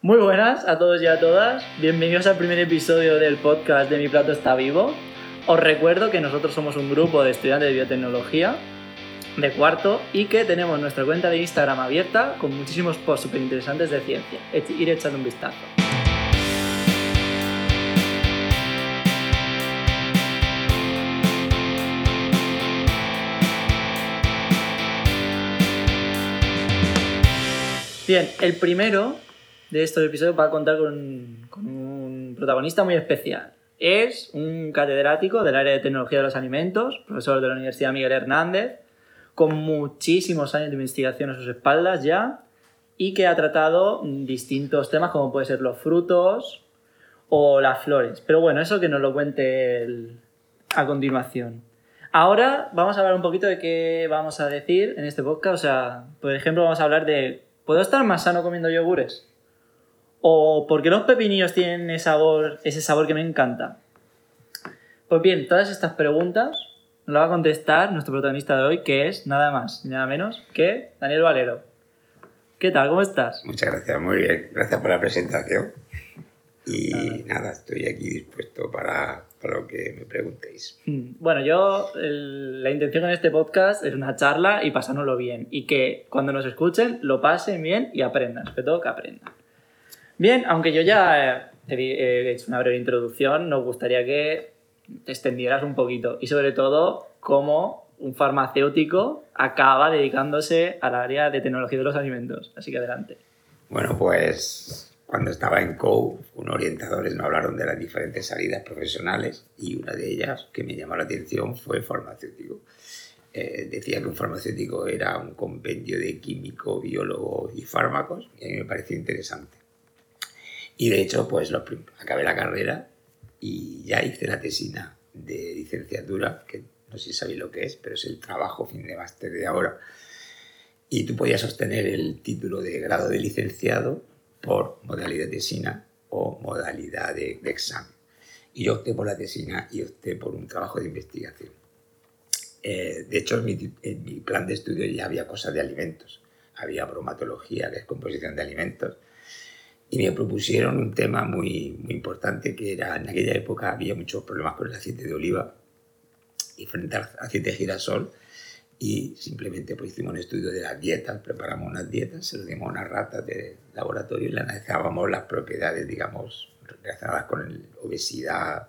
Muy buenas a todos y a todas. Bienvenidos al primer episodio del podcast de Mi Plato está vivo. Os recuerdo que nosotros somos un grupo de estudiantes de biotecnología de cuarto y que tenemos nuestra cuenta de Instagram abierta con muchísimos posts súper interesantes de ciencia. Ir echando un vistazo. Bien, el primero de estos episodios va a contar con, con un protagonista muy especial. Es un catedrático del área de tecnología de los alimentos, profesor de la Universidad Miguel Hernández, con muchísimos años de investigación a sus espaldas ya y que ha tratado distintos temas como pueden ser los frutos o las flores. Pero bueno, eso que nos lo cuente a continuación. Ahora vamos a hablar un poquito de qué vamos a decir en este podcast. O sea, por ejemplo, vamos a hablar de ¿puedo estar más sano comiendo yogures? ¿O por qué los pepinillos tienen ese sabor, ese sabor que me encanta? Pues bien, todas estas preguntas nos las va a contestar nuestro protagonista de hoy, que es nada más nada menos que Daniel Valero. ¿Qué tal? ¿Cómo estás? Muchas gracias, muy bien. Gracias por la presentación. Y nada, estoy aquí dispuesto para, para, lo que me preguntéis. Mm, bueno, yo, la intención en este podcast es una charla y pasárnoslo bien. Y que cuando nos escuchen lo pasen bien y aprendan, sobre todo que aprendan. Bien, aunque yo ya he hecho una breve introducción, nos gustaría que te extendieras un poquito. Y sobre todo, cómo un farmacéutico acaba dedicándose al área de tecnología de los alimentos. Así que adelante. Bueno, pues cuando estaba en COU, unos orientadores me hablaron de las diferentes salidas profesionales y una de ellas que me llamó la atención fue farmacéutico. Eh, decía que un farmacéutico era un compendio de químico, biólogo y fármacos y a mí me pareció interesante. Y de hecho, pues lo, acabé la carrera y ya hice la tesina de licenciatura, que no sé si sabéis lo que es, pero es el trabajo fin de máster de ahora. Y tú podías sostener el título de grado de licenciado por modalidad tesina o modalidad de, examen. Y yo opté por la tesina y opté por un trabajo de investigación. Eh, de hecho, en mi, en mi, plan de estudio ya había cosas de alimentos. Había bromatología, que es composición de alimentos, y me propusieron un tema muy, muy importante que era, en aquella época había muchos problemas con el aceite de oliva y frente al aceite de girasol y simplemente pues hicimos un estudio de las dietas, preparamos unas dietas, se lo dimos a unas ratas de laboratorio y le analizábamos las propiedades, digamos, relacionadas con la obesidad,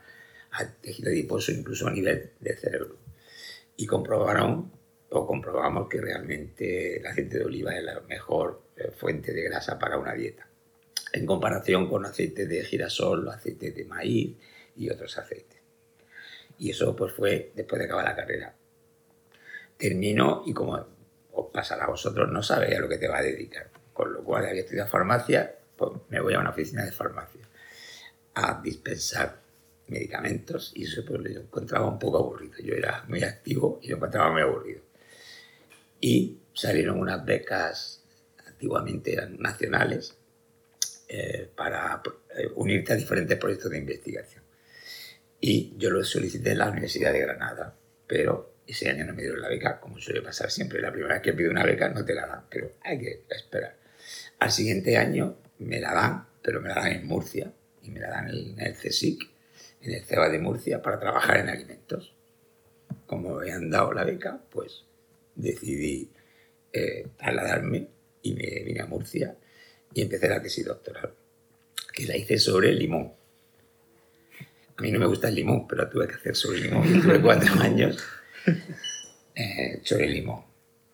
tejido adiposo, incluso a nivel de cerebro. Y comprobaron o comprobamos que realmente el aceite de oliva es la mejor eh, fuente de grasa para una dieta en comparación con aceite de girasol, aceite de maíz y otros aceites. Y eso pues fue después de acabar la carrera. Termino y como os pasará a vosotros, no sabéis a lo que te va a dedicar. Con lo cual había estudiado farmacia, pues me voy a una oficina de farmacia a dispensar medicamentos y eso pues lo encontraba un poco aburrido. Yo era muy activo y lo encontraba muy aburrido. Y salieron unas becas, antiguamente eran nacionales, eh, para eh, unirte a diferentes proyectos de investigación. Y yo lo solicité en la Universidad de Granada, pero ese año no me dieron la beca, como suele pasar siempre. La primera vez que pido una beca no te la dan, pero hay que esperar. Al siguiente año me la dan, pero me la dan en Murcia y me la dan en el CSIC, en el CEBA de Murcia, para trabajar en alimentos. Como me han dado la beca, pues decidí eh, trasladarme y me vine a Murcia y empecé la tesis doctoral, que la hice sobre el limón. A mí no me gusta el limón, pero tuve que hacer sobre el limón. Y tuve cuatro años eh, sobre el limón.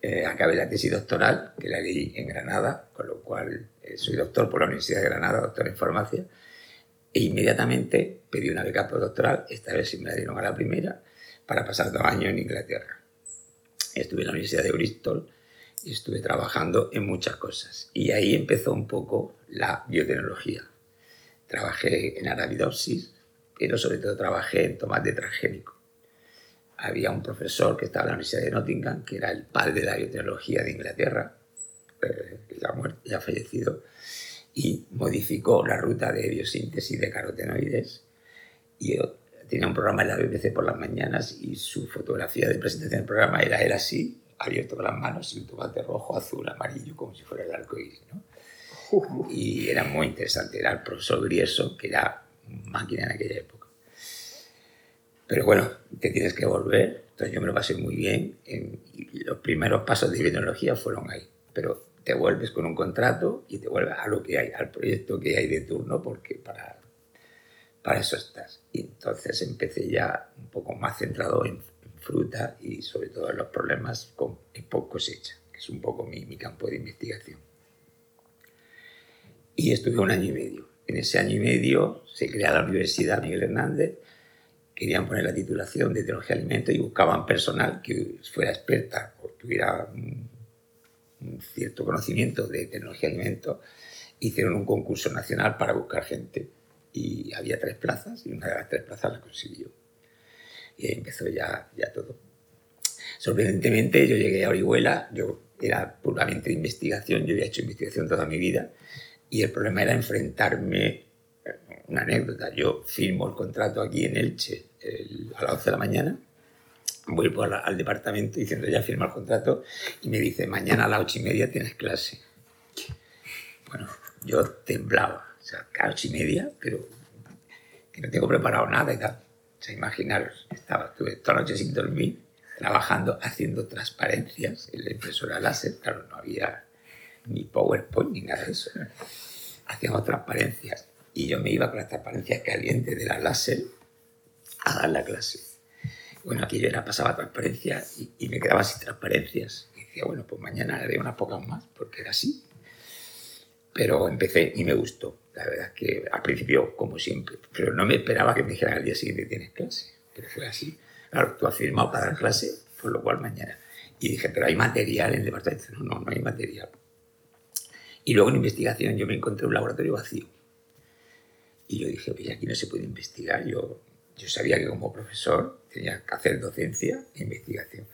Eh, acabé la tesis doctoral, que la leí en Granada, con lo cual eh, soy doctor por la Universidad de Granada, doctor en farmacia, e inmediatamente pedí una beca postdoctoral, esta vez sí me la dieron a la primera, para pasar dos años en Inglaterra. Estuve en la Universidad de Bristol, estuve trabajando en muchas cosas. Y ahí empezó un poco la biotecnología. Trabajé en arabidopsis, pero sobre todo trabajé en tomate transgénico. Había un profesor que estaba en la Universidad de Nottingham, que era el padre de la biotecnología de Inglaterra, eh, ya, muerto, ya fallecido, y modificó la ruta de biosíntesis de carotenoides. Y yo tenía un programa en la BBC por las mañanas y su fotografía de presentación del programa era él así, abierto con las manos y un tomate rojo, azul, amarillo, como si fuera el arco iris. ¿no? Y era muy interesante. Era el profesor Grieso, que era máquina en aquella época. Pero bueno, te tienes que volver. Entonces yo me lo pasé muy bien. y los primeros pasos de biotecnología fueron ahí. Pero te vuelves con un contrato y te vuelves a lo que hay, al proyecto que hay de turno, porque para, para eso estás. Y entonces empecé ya un poco más centrado en, fruta y sobre todo los problemas con poco cosecha, que es un poco mi, campo de investigación. Y estuve un año y medio. En ese año y medio se crea la Universidad Miguel Hernández, querían poner la titulación de tecnología de alimentos y buscaban personal que fuera experta o tuviera un, cierto conocimiento de tecnología de alimentos. Hicieron un concurso nacional para buscar gente y había tres plazas y una de las tres plazas la consiguió. Y empezó ya, ya todo. Sorprendentemente yo llegué a Orihuela, yo era puramente de investigación, yo había hecho investigación toda mi vida y el problema era enfrentarme, una anécdota, yo firmo el contrato aquí en Elche a las 11 de la mañana, voy por al departamento diciendo ya firma el contrato y me dice mañana a las 8 y media tienes clase. Bueno, yo temblaba, o sea, a las 8 y media, pero que no tengo preparado nada y tal. Imaginaros, estaba, estuve toda la noche sin dormir, trabajando, haciendo transparencias en la impresora láser, claro, no había ni PowerPoint ni nada de eso. Hacíamos transparencias y yo me iba con las transparencias calientes de la láser a dar la clase. Bueno, aquí yo era pasaba transparencia y, me quedaba sin transparencias. Y decía, bueno, pues mañana haré unas pocas más, porque era así. Pero empecé y me gustó. La verdad es que al principio, como siempre, pero no me esperaba que me dijeran al día siguiente tienes clase. Pero fue así. Claro, tú has firmado para dar clase, por lo cual mañana. Y dije, pero hay material en el departamento. No, no, no hay material. Y luego en investigación yo me encontré un laboratorio vacío. Y yo dije, oye, aquí no se puede investigar. Yo, yo sabía que como profesor tenía que hacer docencia e investigación.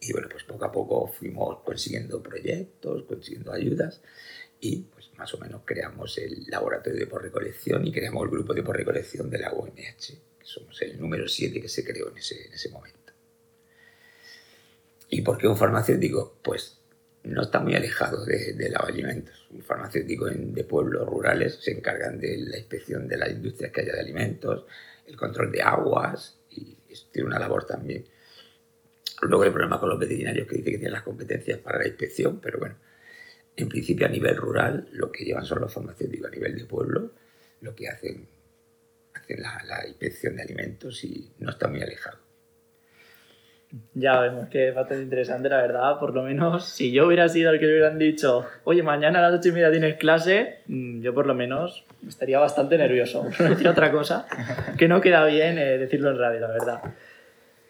Y bueno, pues poco a poco fuimos consiguiendo proyectos, consiguiendo ayudas y pues más o menos creamos el laboratorio de porrecolección y creamos el grupo de porrecolección de la UMH, que somos el número 7 que se creó en ese, en ese momento. ¿Y por qué un farmacéutico? Pues no está muy alejado de, de los alimentos. Un farmacéutico de pueblos rurales se encargan de la inspección de las industrias que haya de alimentos, el control de aguas y tiene una labor también. Luego hay problema con los veterinarios que dicen que tienen las competencias para la inspección, pero bueno, en principio a nivel rural lo que llevan son los farmacéuticos a nivel de pueblo, lo que hacen, hacen la, la inspección de alimentos y no está muy alejado. Ya vemos que es bastante interesante, la verdad. Por lo menos, si yo hubiera sido el que le hubieran dicho, oye, mañana a las ocho y media tienes clase, mm, yo por lo menos estaría bastante nervioso. No decir otra cosa, que no queda bien eh, decirlo en radio, la verdad.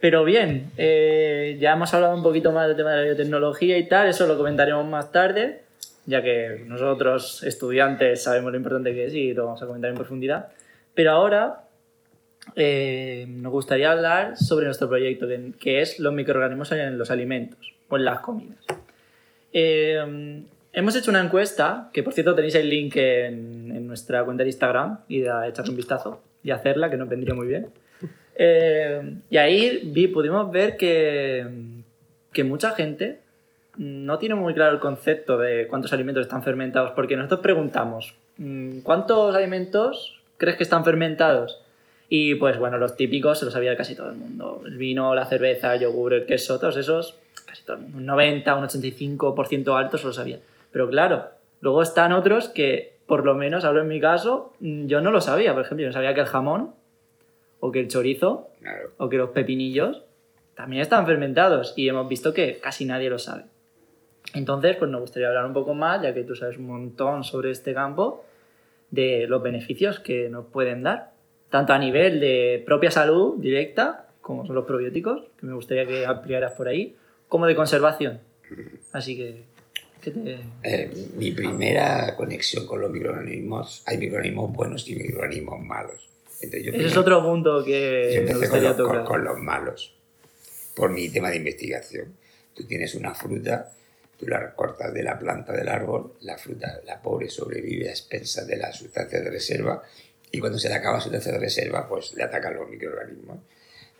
Pero bien, eh, ya hemos hablado un poquito más del tema de la biotecnología y tal, eso lo comentaremos más tarde, ya que nosotros, estudiantes, sabemos lo importante que es y lo vamos a comentar en profundidad. Pero ahora eh, nos gustaría hablar sobre nuestro proyecto, que, es los microorganismos en los alimentos o en las comidas. Eh, hemos hecho una encuesta, que por cierto tenéis el link en, nuestra cuenta de Instagram, y a echarle un vistazo y hacerla, que nos vendría muy bien. Eh, y ahí vi, pudimos ver que, que mucha gente no tiene muy claro el concepto de cuántos alimentos están fermentados, porque nosotros preguntamos, mm, ¿cuántos alimentos crees que están fermentados? Y pues bueno, los típicos se los sabía casi todo el mundo. El vino, la cerveza, el yogur, el queso, todos esos, casi todo el mundo. Un 90, un 85% alto se lo sabía. Pero claro, luego están otros que, por lo menos, hablo en mi caso, mm, yo no lo sabía. Por ejemplo, yo no sabía que el jamón, o que el chorizo, o que los pepinillos también están fermentados. Y hemos visto que casi nadie lo sabe. Entonces, pues nos gustaría hablar un poco más, ya que tú sabes un montón sobre este campo, de los beneficios que nos pueden dar tanto a nivel de propia salud directa, como son los probióticos, que me gustaría que ampliaras por ahí, como de conservación. Así que, ¿qué te... Eh, mi primera conexión con los microorganismos, hay microorganismos buenos y microorganismos malos. Ese es otro punto que me gustaría con, tocar. Con, los malos, por mi tema de investigación. Tú tienes una fruta, tú la cortas de la planta del árbol, la fruta, la pobre sobrevive a expensas de las sustancias de reserva y cuando se le acaba su tercera reserva, pues le atacan los microorganismos,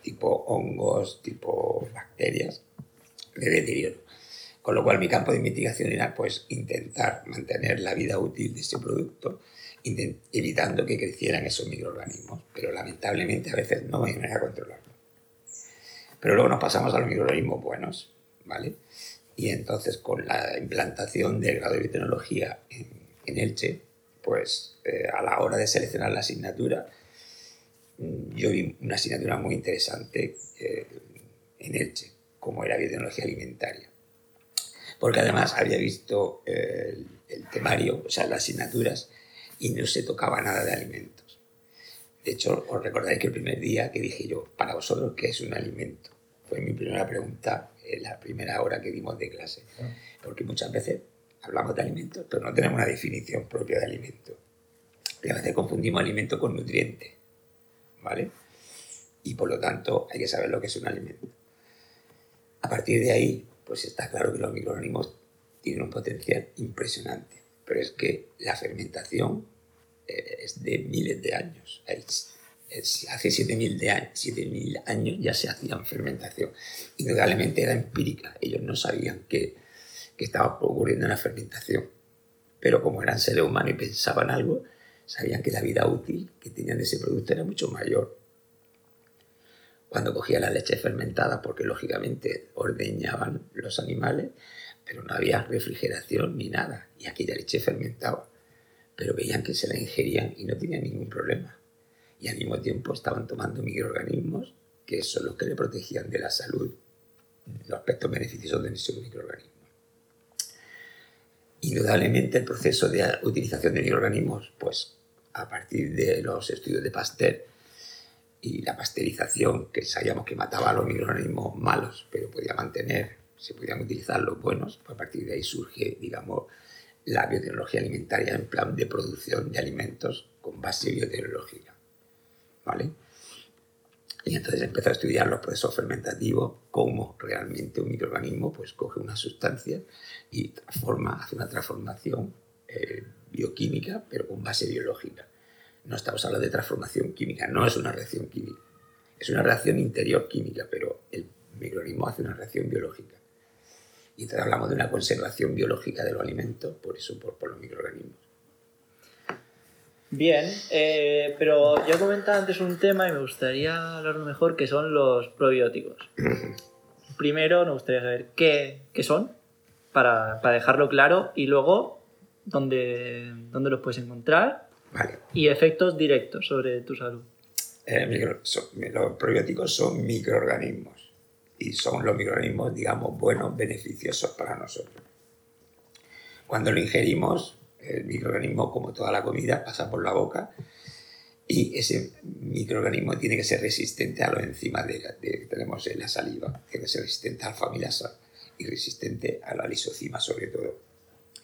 tipo hongos, tipo bacterias, de deterioro. Con lo cual mi campo de investigación era pues intentar mantener la vida útil de ese producto, evitando que crecieran esos microorganismos, pero lamentablemente a veces no hay manera de controlarlo. Pero luego nos pasamos a los microorganismos buenos, ¿vale? Y entonces con la implantación del grado de biotecnología en, Elche, pues eh, a la hora de seleccionar la asignatura, mm, yo vi una asignatura muy interesante eh, en Elche, como era biotecnología alimentaria. Porque además había visto el, el temario, o sea, las asignaturas, y no se tocaba nada de alimentos. De hecho, os recordaréis que el primer día que dije yo, para vosotros, ¿qué es un alimento? Fue mi primera pregunta en la primera hora que dimos de clase. Ah. Porque muchas veces hablamos de alimentos, pero no tenemos una definición propia de alimento. Y a veces confundimos alimento con nutriente, ¿vale? Y por lo tanto hay que saber lo que es un alimento. A partir de ahí, pues está claro que los microorganismos tienen un potencial impresionante, pero es que la fermentación eh, es de miles de años. Hace 7.000 años, años ya se hacían fermentación. Indudablemente era empírica. Ellos no sabían que que estaba ocurriendo en la fermentación. Pero como eran seres humanos y pensaban algo, sabían que la vida útil que tenían de ese producto era mucho mayor. Cuando cogía la leche fermentada, porque lógicamente ordeñaban los animales, pero no había refrigeración ni nada, y aquella leche fermentaba. Pero veían que se la ingerían y no tenían ningún problema. Y al mismo tiempo estaban tomando microorganismos que son los que le protegían de la salud, los aspectos beneficiosos de esos microorganismos. Indudablemente el proceso de utilización de microorganismos, pues a partir de los estudios de Pasteur y la pasteurización, que sabíamos que mataba a los microorganismos malos, pero podía mantener, se podían utilizar los buenos, pues a partir de ahí surge, digamos, la biotecnología alimentaria en plan de producción de alimentos con base biotecnológica. Y entonces empezó a estudiar los procesos fermentativos, cómo realmente un microorganismo pues, coge una sustancia y transforma, hace una transformación eh, bioquímica, pero con base biológica. No estamos hablando de transformación química, no es una reacción química. Es una reacción interior química, pero el microorganismo hace una reacción biológica. Y entonces hablamos de una conservación biológica de los alimentos, por eso, por los microorganismos. Bien, eh, pero yo comentaba antes un tema y me gustaría hablar mejor, que son los probióticos. Primero, me gustaría saber qué, qué son, para, para, dejarlo claro, y luego dónde, dónde los puedes encontrar y efectos directos sobre tu salud. Eh, los probióticos son microorganismos y son los microorganismos, digamos, buenos, beneficiosos para nosotros. Cuando lo ingerimos, el microorganismo, como toda la comida, pasa por la boca y ese microorganismo tiene que ser resistente a los enzimas que tenemos en la saliva, tiene que ser resistente al familasa y resistente a la lisocima sobre todo.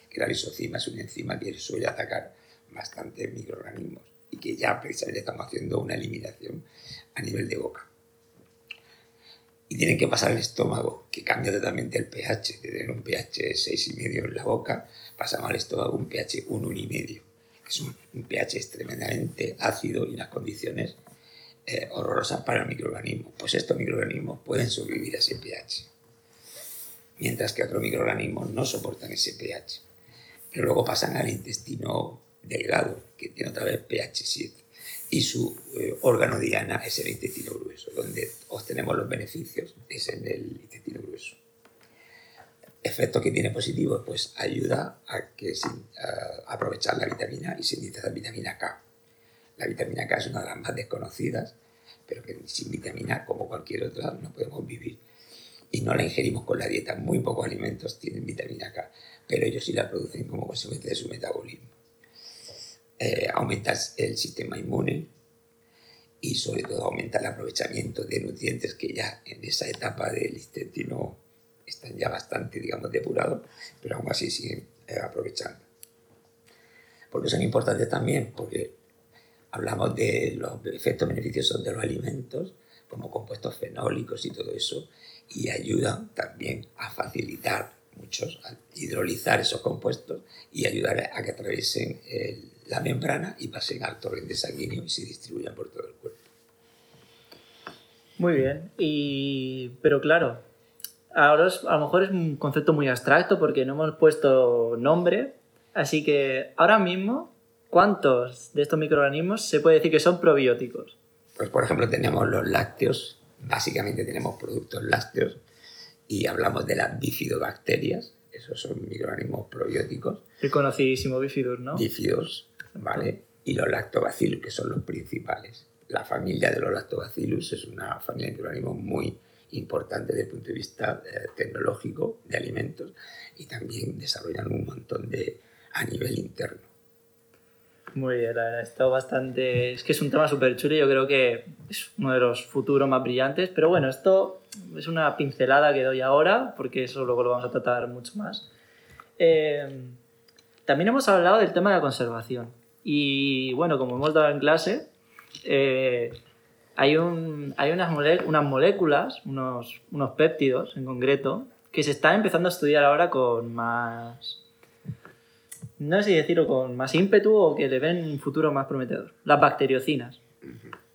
Que la lisocima es una enzima que suele atacar bastante microorganismos y que ya precisamente estamos haciendo una eliminación a nivel de boca. Y tienen que pasar el estómago, que cambia totalmente el pH, de tener un pH 6,5 en la boca pasamos al estómago un pH 1,5, que es un, pH extremadamente ácido y unas condiciones eh, horrorosas para el microorganismo. Pues estos microorganismos pueden sobrevivir a ese pH, mientras que otros microorganismos no soportan ese pH. Pero luego pasan al intestino delgado, que tiene otra vez pH 7, y su eh, órgano diana es el intestino grueso, donde obtenemos los beneficios, es en el intestino grueso efecto que tiene positivo, pues ayuda a, que, aprovechar la vitamina y sintetizar vitamina K. La vitamina K es una de las más desconocidas, pero que sin vitamina, como cualquier otra, no podemos vivir. Y no la ingerimos con la dieta. Muy pocos alimentos tienen vitamina K, pero ellos sí la producen como consecuencia de su metabolismo. Eh, aumenta el sistema inmune y sobre todo aumenta el aprovechamiento de nutrientes que ya en esa etapa del intestino están ya bastante, digamos, depurados, pero aún así siguen eh, aprovechando. Porque son importantes también, porque hablamos de los efectos beneficiosos de los alimentos, como compuestos fenólicos y todo eso, y ayudan también a facilitar muchos, a hidrolizar esos compuestos y ayudar a que atraviesen la membrana y pasen al torrente sanguíneo y se distribuyan por todo el cuerpo. Muy bien, y... pero claro, ahora es- a lo mejor es un concepto muy abstracto porque no hemos puesto nombre, así que ahora mismo, ¿cuántos de estos microorganismos se puede decir que son probióticos? Pues por ejemplo tenemos los lácteos, básicamente tenemos productos lácteos y hablamos de las bifidobacterias, esos son microorganismos probióticos, El conocidísimo bifidus, ¿no? bífidos, ¿vale? Y los lactobacillus, que son los principales. La familia de los lactobacillus es una familia de microorganismos muy importante desde el punto de vista eh, tecnológico de alimentos y también desarrollan un montón de a nivel interno. Muy bien, la verdad, está bastante... Es que es un tema súper chulo y yo creo que es uno de los futuros más brillantes, pero bueno, esto es una pincelada que doy ahora, porque eso luego lo vamos a tratar mucho más. Eh, también hemos hablado del tema de la conservación. Y bueno, como hemos dado en clase, eh, hay, un, hay unas, unas moléculas, unos, unos péptidos en concreto, que se están empezando a estudiar ahora con más, no sé si decirlo con más ímpetu o que le ven un futuro más prometedor. Las bacteriocinas.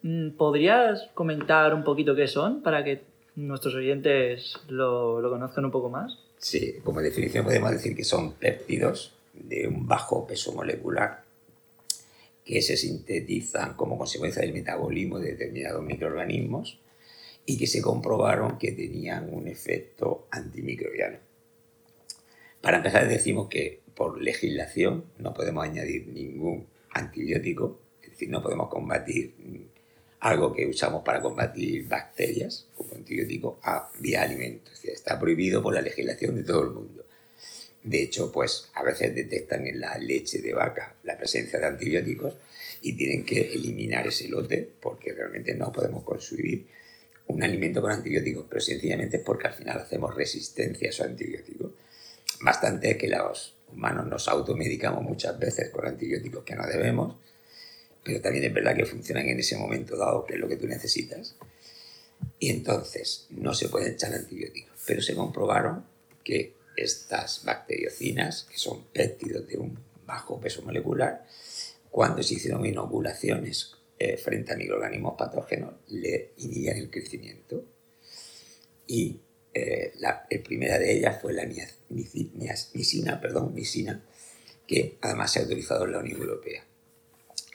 Mm, ¿Podrías comentar un poquito qué son para que nuestros oyentes lo, lo conozcan un poco más? Sí, como definición podemos decir que son péptidos de un bajo peso molecular que se sintetizan como consecuencia del metabolismo de determinados microorganismos y que se comprobaron que tenían un efecto antimicrobiano. Para empezar decimos que por legislación no podemos añadir ningún antibiótico, es decir, no podemos combatir algo que usamos para combatir bacterias como antibiótico a vía alimentos. Es está prohibido por la legislación de todo el mundo. De hecho, pues a veces detectan en la leche de vaca la presencia de antibióticos y tienen que eliminar ese lote porque realmente no podemos consumir un alimento con antibióticos, pero sencillamente es porque al final hacemos resistencia a esos antibióticos. Bastante que los humanos nos automedicamos muchas veces con antibióticos que no debemos, pero también es verdad que funcionan en ese momento dado, que es lo que tú necesitas. Y entonces no se pueden echar antibióticos, pero se comprobaron que estas bacteriocinas, que son péptidos de un bajo peso molecular, cuando se hicieron inoculaciones eh, frente a microorganismos patógenos, le inhibían el crecimiento. Y eh, la primera de ellas fue la misina, perdón, misina, que además se ha autorizado en la Unión Europea.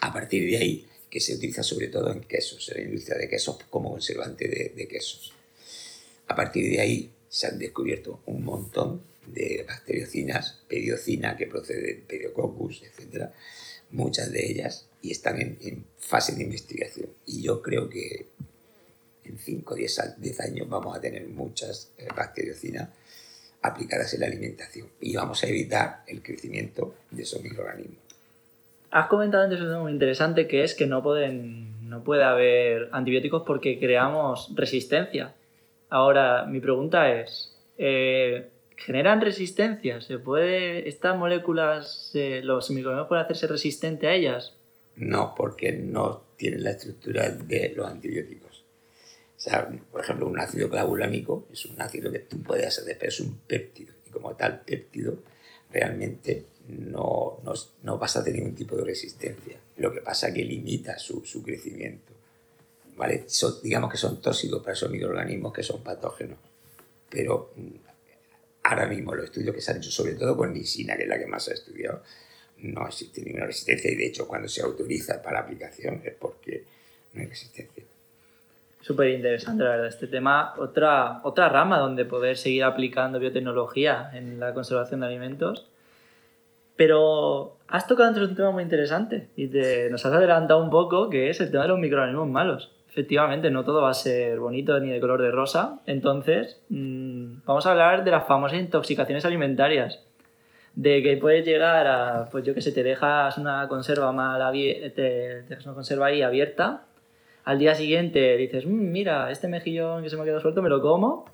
A partir de ahí, que se utiliza sobre todo en quesos, en la industria de quesos como conservante de, de quesos. A partir de ahí se han descubierto un montón de bacteriocinas, periocina que procede del Pediococcus, etc. Muchas de ellas y están en, fase de investigación. Y yo creo que en 5 o 10 a- 10 años vamos a tener muchas eh, bacteriocinas aplicadas en la alimentación y vamos a evitar el crecimiento de esos microorganismos. Has comentado antes tema muy interesante que es que no, pueden, no puede haber antibióticos porque creamos resistencia. Ahora, mi pregunta es, eh, ¿generan resistencia? ¿Se puede, estas moléculas, los microorganismos pueden hacerse resistentes a ellas? No, porque no tienen la estructura de los antibióticos. O sea, por ejemplo, un ácido clavulámico es un ácido que tú puedes hacer, pero es un péptido. Y como tal péptido, realmente no, no, no vas a tener ningún tipo de resistencia. Lo que pasa es que limita su, su crecimiento. ¿Vale? Digamos que son tóxicos para esos microorganismos que son patógenos. Pero mm, ahora mismo los estudios que se han hecho, sobre todo con lisina, que es la que más se ha estudiado, no existe ninguna resistencia y de hecho cuando se autoriza para aplicación es porque no hay resistencia. Súper interesante, la verdad, este tema. Otra, otra rama donde poder seguir aplicando biotecnología en la conservación de alimentos. Pero has tocado antes un tema muy interesante y te, nos has adelantado un poco, que es el tema de los microorganismos malos. Efectivamente, no todo va a ser bonito ni de color de rosa. Entonces, mm, vamos a hablar de las famosas intoxicaciones alimentarias. De que puedes llegar a, pues yo que sé, te dejas una conserva mal te dejas una conserva ahí abierta al día siguiente dices, "Mm, mira, este mejillón que se me ha quedado suelto me lo como.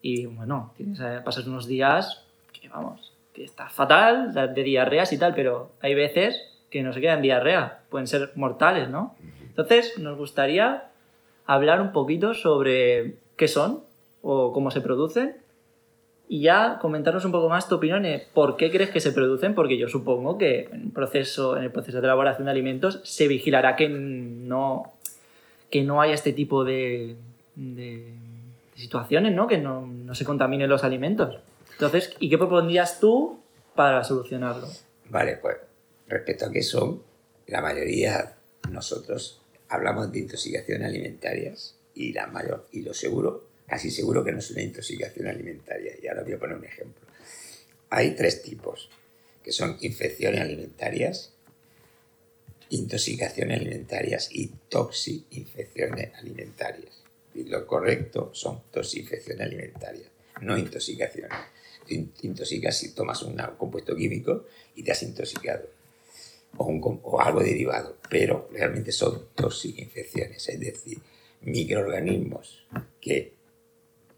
Y bueno, tienes, eh, pasas unos días que vamos, que está fatal, de de diarreas y tal, pero hay veces que no se quedan diarrea, pueden ser mortales, ¿no? Entonces, nos gustaría hablar un poquito sobre qué son o cómo se producen y ya comentarnos un poco más tu opinión de por qué crees que se producen, porque yo supongo que en proceso, en el proceso de elaboración de alimentos se vigilará que no, que no haya este tipo de, de, situaciones, ¿no? Que no, no se contaminen los alimentos. Entonces, ¿y qué propondrías tú para solucionarlo? Vale, pues respecto a qué son, la mayoría nosotros hablamos de intoxicaciones alimentarias y la mayor y lo seguro, casi seguro que no es una intoxicación alimentaria. Y ahora voy a poner un ejemplo. Hay tres tipos, que son infecciones alimentarias, intoxicaciones alimentarias y toxi-infecciones alimentarias. Lo correcto son toxinfecciones alimentarias, no intoxicaciones. Te intoxicas si tomas un compuesto químico y te has intoxicado. O, un, o algo derivado, pero realmente son toxinfecciones, es decir, microorganismos que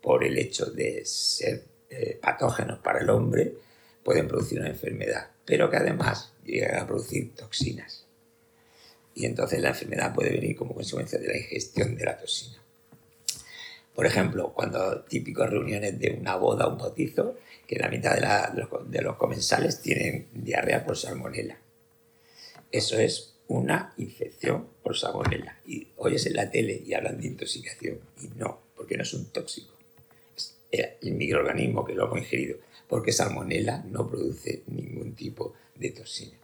por el hecho de ser eh, patógenos para el hombre pueden producir una enfermedad, pero que además llegan a producir toxinas. Y entonces la enfermedad puede venir como consecuencia de la ingestión de la toxina. Por ejemplo, cuando típicas reuniones de una boda o un bautizo, que la mitad de, los, comensales tienen diarrea por salmonela. Eso es una infección por salmonela. Y oyes en la tele y hablan de intoxicación. Y no, porque no es un tóxico. Es el microorganismo que lo hemos ingerido. Porque salmonela no produce ningún tipo de toxina.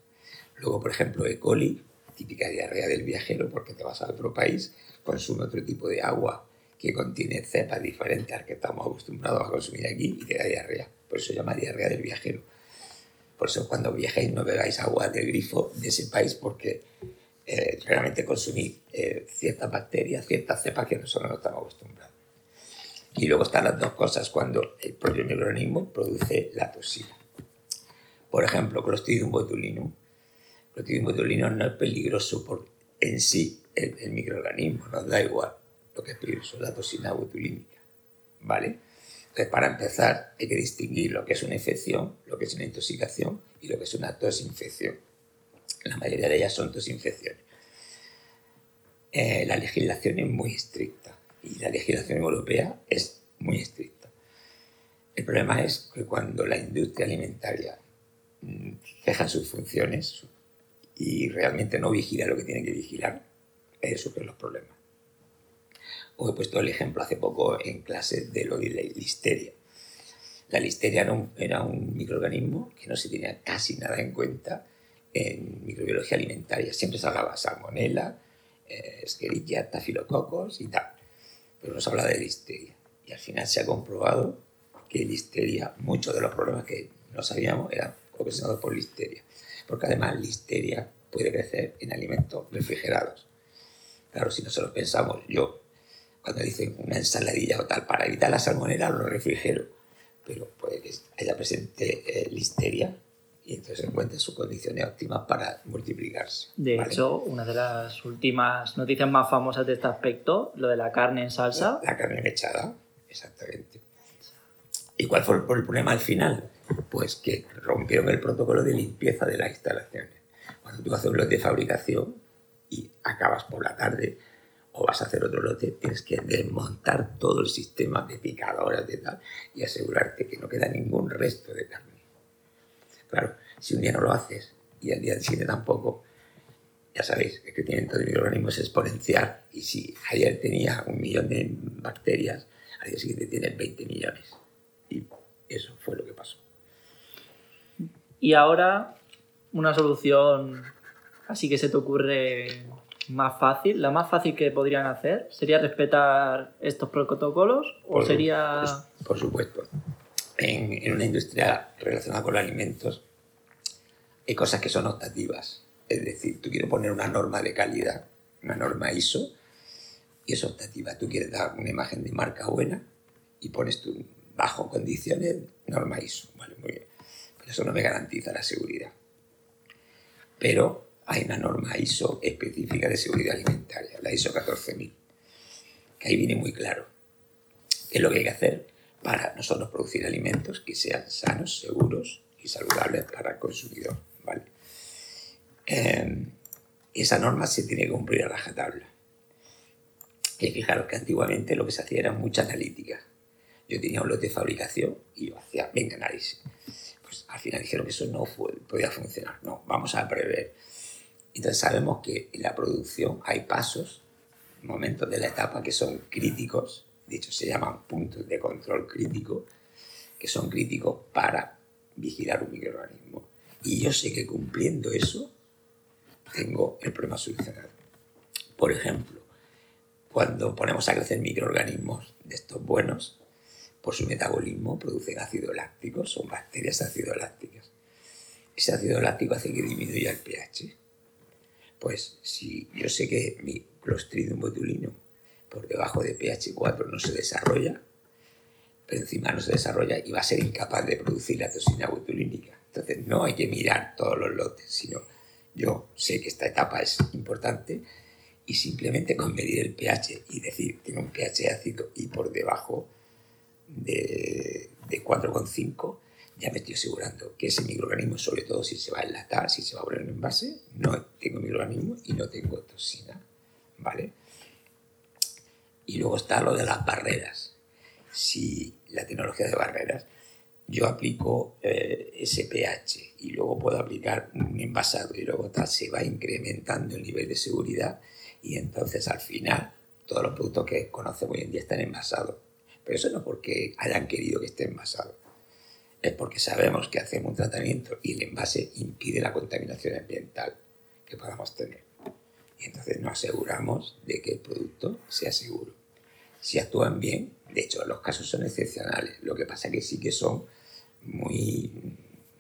Luego, por ejemplo, E. coli, típica diarrea del viajero, porque te vas a otro país, consume otro tipo de agua que contiene cepas diferentes a las que estamos acostumbrados a consumir aquí y te da diarrea. Por eso se llama diarrea del viajero. Por eso cuando viajéis no bebáis agua del grifo de ese país porque eh, realmente consumís eh, ciertas bacterias, ciertas cepas que nosotros no estamos acostumbrados. Y luego están las dos cosas cuando el propio microorganismo produce la toxina. Por ejemplo, Clostridium botulinum. Clostridium botulinum no es peligroso por, en sí el, microorganismo, nos da igual lo que es peligroso, la toxina botulínica. ¿Vale? Entonces, para empezar, hay que distinguir lo que es una infección, lo que es una intoxicación y lo que es una tosinfección. La mayoría de ellas son tosinfecciones. Eh, la legislación es muy estricta y la legislación europea es muy estricta. El problema es que cuando la industria alimentaria mm, deja sus funciones y realmente no vigila lo que tiene que vigilar, eso es los problemas. Os he puesto el ejemplo hace poco en clase de lo de la listeria. La listeria era un, microorganismo que no se tenía casi nada en cuenta en microbiología alimentaria. Siempre se hablaba salmonella, eh, escherichia, tafilococos y tal. Pero no se habla de listeria. Y al final se ha comprobado que listeria, muchos de los problemas que no sabíamos eran ocasionados por listeria. Porque además listeria puede crecer en alimentos refrigerados. Claro, si nosotros pensamos, yo cuando dicen una ensaladilla o tal, para evitar la salmonera lo refrigero. Pero puede que haya presente eh, listeria y entonces encuentre sus condiciones óptimas para multiplicarse. De hecho, una de las últimas noticias más famosas de este aspecto, lo de la carne en salsa. La, carne mechada, exactamente. ¿Y cuál fue el problema al final? Pues que rompieron el protocolo de limpieza de las instalaciones. Cuando tú haces un lote de fabricación y acabas por la tarde o vas a hacer otro lote, tienes que desmontar todo el sistema de picadoras de tal y asegurarte que no queda ningún resto de carne. Claro, si un día no lo haces y al día siguiente tampoco, ya sabéis, el crecimiento de microorganismos es exponencial y si ayer tenía un millón de bacterias, al día siguiente tiene 20 millones. Y eso fue lo que pasó. Y ahora, una solución así que se te ocurre más fácil, la más fácil que podrían hacer, sería respetar estos protocolos o sería... por supuesto. En, una industria relacionada con alimentos hay cosas que son optativas. Es decir, tú quieres poner una norma de calidad, una norma ISO, y es optativa. Tú quieres dar una imagen de marca buena y pones tú bajo condiciones norma ISO. Vale, muy bien. Pero eso no me garantiza la seguridad. Pero hay una norma ISO específica de seguridad alimentaria, la ISO 14000, que ahí viene muy claro qué es lo que hay que hacer para nosotros producir alimentos que sean sanos, seguros y saludables para el consumidor. ¿vale? Em, esa norma se tiene que cumplir a rajatabla. Y fijaros que antiguamente lo que se hacía era mucha analítica. Yo tenía un lote de fabricación y yo hacía, venga, análisis. Pues al final dijeron que eso no podía funcionar. No, vamos a prever entonces sabemos que en la producción hay pasos, momentos de la etapa que son críticos de hecho se llaman puntos de control crítico, que son críticos para vigilar un microorganismo. Y yo sé que cumpliendo eso, tengo el problema solucionado. Por ejemplo, cuando ponemos a crecer microorganismos de estos buenos, por su metabolismo producen ácido láctico, son bacterias ácido lácticas. Ese ácido láctico hace que disminuya el pH. Pues si yo sé que mi Clostridium botulinum por debajo de pH 4 no se desarrolla, pero encima no se desarrolla y va a ser incapaz de producir la toxina botulínica. Entonces no hay que mirar todos los lotes, sino yo sé que esta etapa es importante y simplemente con medir el pH y decir tiene un pH ácido y por debajo de, de 4,5 ya me estoy asegurando que ese microorganismo, sobre todo si se va a enlatar, si se va a poner en envase, no tengo microorganismo y no tengo toxina. ¿Vale? Y luego está lo de las barreras. Si la tecnología de barreras, yo aplico eh, ese pH y luego puedo aplicar un envasado y luego tal, se va incrementando el nivel de seguridad y entonces al final todos los productos que conocemos hoy en día están envasados. Pero eso no porque hayan querido que esté envasado, es porque sabemos que hacemos un tratamiento y el envase impide la contaminación ambiental que podamos tener. Y entonces nos aseguramos de que el producto sea seguro. Si actúan bien, de hecho los casos son excepcionales, lo que pasa es que sí que son muy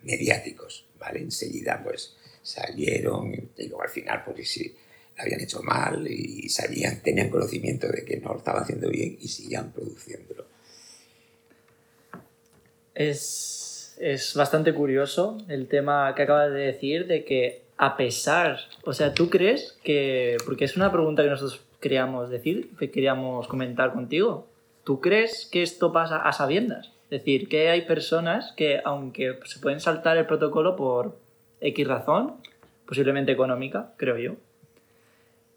mediáticos, ¿vale? Enseguida pues salieron y luego al final porque sí habían hecho mal y sabían, tenían conocimiento de que no lo estaba haciendo bien y seguían produciéndolo. Es, es bastante curioso el tema que acabas de decir de que a pesar, o sea, ¿tú crees que, porque es una pregunta que nosotros queríamos decir, que queríamos comentar contigo, ¿tú crees que esto pasa a sabiendas? Es decir, que hay personas que, aunque se pueden saltar el protocolo por X razón, posiblemente económica, creo yo,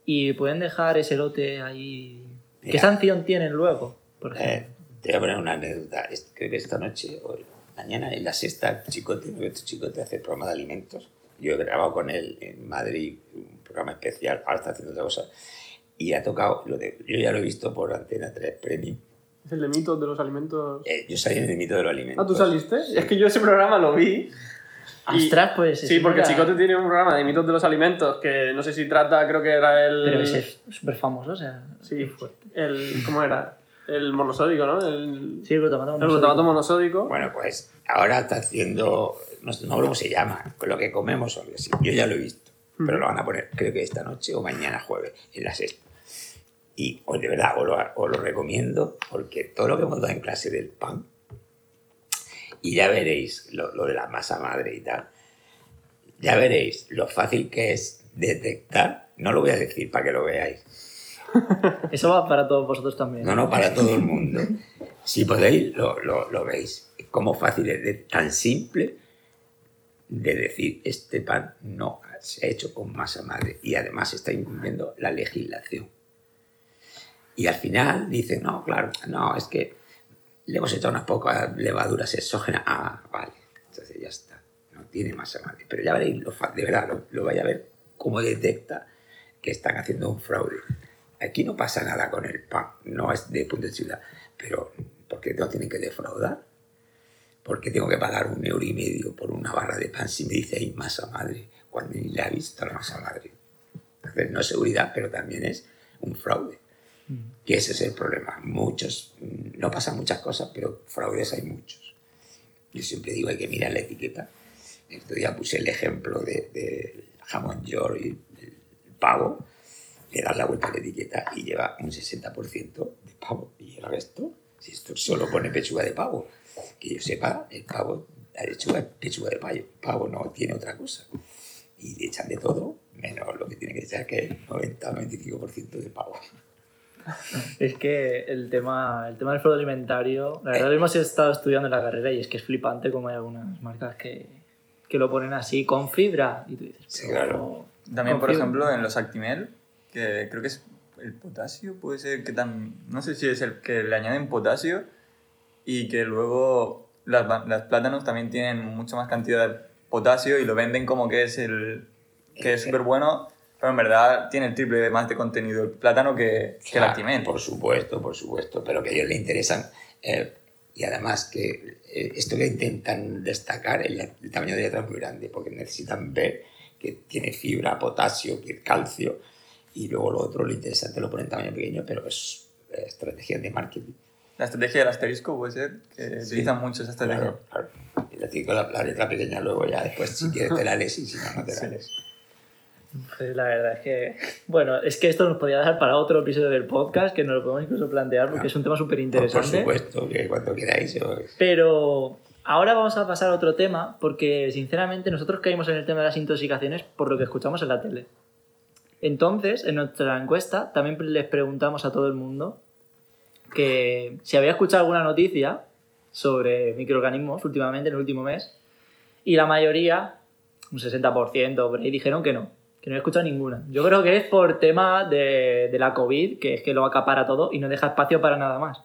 y pueden dejar ese lote ahí. ¿Qué sanción tienen luego? Por eh, te voy a poner una anécdota. Creo que esta noche o mañana en la sexta, Chicote, Chicote hace programa de alimentos. Yo he grabado con él en Madrid un programa especial, ahora está haciendo otra cosa. Y ha tocado, lo de, yo ya lo he visto por Antena 3 Premium. ¿Es el de mitos de los alimentos? Eh, yo salí en el mito de los alimentos. Ah, ¿tú saliste? Es que yo ese programa lo vi. Ostras, pues. Sí, porque Chicote tiene un programa de mitos de los alimentos que no sé si trata, creo que era el. Pero ese es súper famoso, o sea. Sí, fuerte. El, ¿Cómo era? El monosódico, ¿no? El, sí, el glutamato monosódico. El glutamato monosódico. Bueno, pues ahora está haciendo. No, sé cómo se llama, con lo que comemos o algo así. Yo ya lo he visto, pero lo van a poner, creo que esta noche o mañana jueves, en la sexta. Y pues de verdad os lo, os lo recomiendo porque todo lo que hemos dado en clase del pan y ya veréis lo, de la masa madre y tal. Ya veréis lo fácil que es detectar. No lo voy a decir para que lo veáis. Eso va para todos vosotros también. No, no, para todo el mundo. Si podéis, lo, lo, veis. Cómo fácil es, tan simple de decir, este pan no se ha hecho con masa madre y además está incumpliendo la legislación. Y al final dicen, no, claro, no, es que le hemos echado unas pocas levaduras exógenas. Ah, vale, entonces ya está. No tiene masa madre. Pero ya veréis, de verdad, lo, lo vaya a ver cómo detecta que están haciendo un fraude. Aquí no pasa nada con el pan, no es de punto de ciudad, pero ¿por qué no tienen que defraudar? ¿Por qué tengo que pagar un euro y medio por una barra de pan si me dice hay masa madre cuando ni le ha visto la masa madre? Entonces no es seguridad, pero también es un fraude. Que ese es el problema. Muchos, no pasan muchas cosas, pero fraudes hay muchos. Yo siempre digo, hay que mirar la etiqueta. Este día puse el ejemplo del de jamón york y el pavo. Le das la vuelta a la etiqueta y lleva un 60% de pavo. Y el resto, si esto solo pone pechuga de pavo, que yo sepa, el pavo, la lechuga es pechuga de pavo. pavo no tiene otra cosa. Y le echan de todo, menos lo que tiene que echar, que es 90-95% de pavo. Es que el tema, el tema del fraude alimentario, la verdad lo hemos estado estudiando en la carrera y es que es flipante como hay algunas marcas que, que lo ponen así con fibra. Y tú dices, sí, claro. También, por ejemplo, en los Actimel, que creo que es el potasio, puede ser que también, no sé si es el que le añaden potasio y que luego las, las plátanos también tienen mucha más cantidad de potasio y lo venden como que es el que es súper bueno Pero en verdad tiene el triple más de contenido el plátano que, que el Claro, Actimel. Por supuesto, por supuesto, pero que a ellos les interesan. eh, y además que eh, esto que intentan destacar, el, el tamaño de letra es muy grande, porque necesitan ver que tiene fibra, potasio, que calcio, y luego lo otro, lo interesante, lo ponen en tamaño pequeño, pero es eh, estrategia de marketing. La estrategia del asterisco puede ser que Sí. utilizan mucho esa estrategia. Claro, claro. Y le digo la, la letra pequeña luego ya después, si quieres te la lees y si no, no te la Sí. lees. Pues la verdad es que, bueno, es que esto nos podría dar para otro episodio del podcast, que nos lo podemos incluso plantear porque Claro. es un tema súper Por, por interesante. supuesto, que cuando queráis. yo- Pero ahora vamos a pasar a otro tema porque, sinceramente, nosotros caímos en el tema de las intoxicaciones por lo que escuchamos en la tele. Entonces, en nuestra encuesta también les preguntamos a todo el mundo que si había escuchado alguna noticia sobre microorganismos últimamente, en el último mes, y la mayoría, un 60% por ahí, dijeron que no, que no he escuchado ninguna. Yo creo que es por tema de, de la COVID, que es que lo acapara todo y no deja espacio para nada más.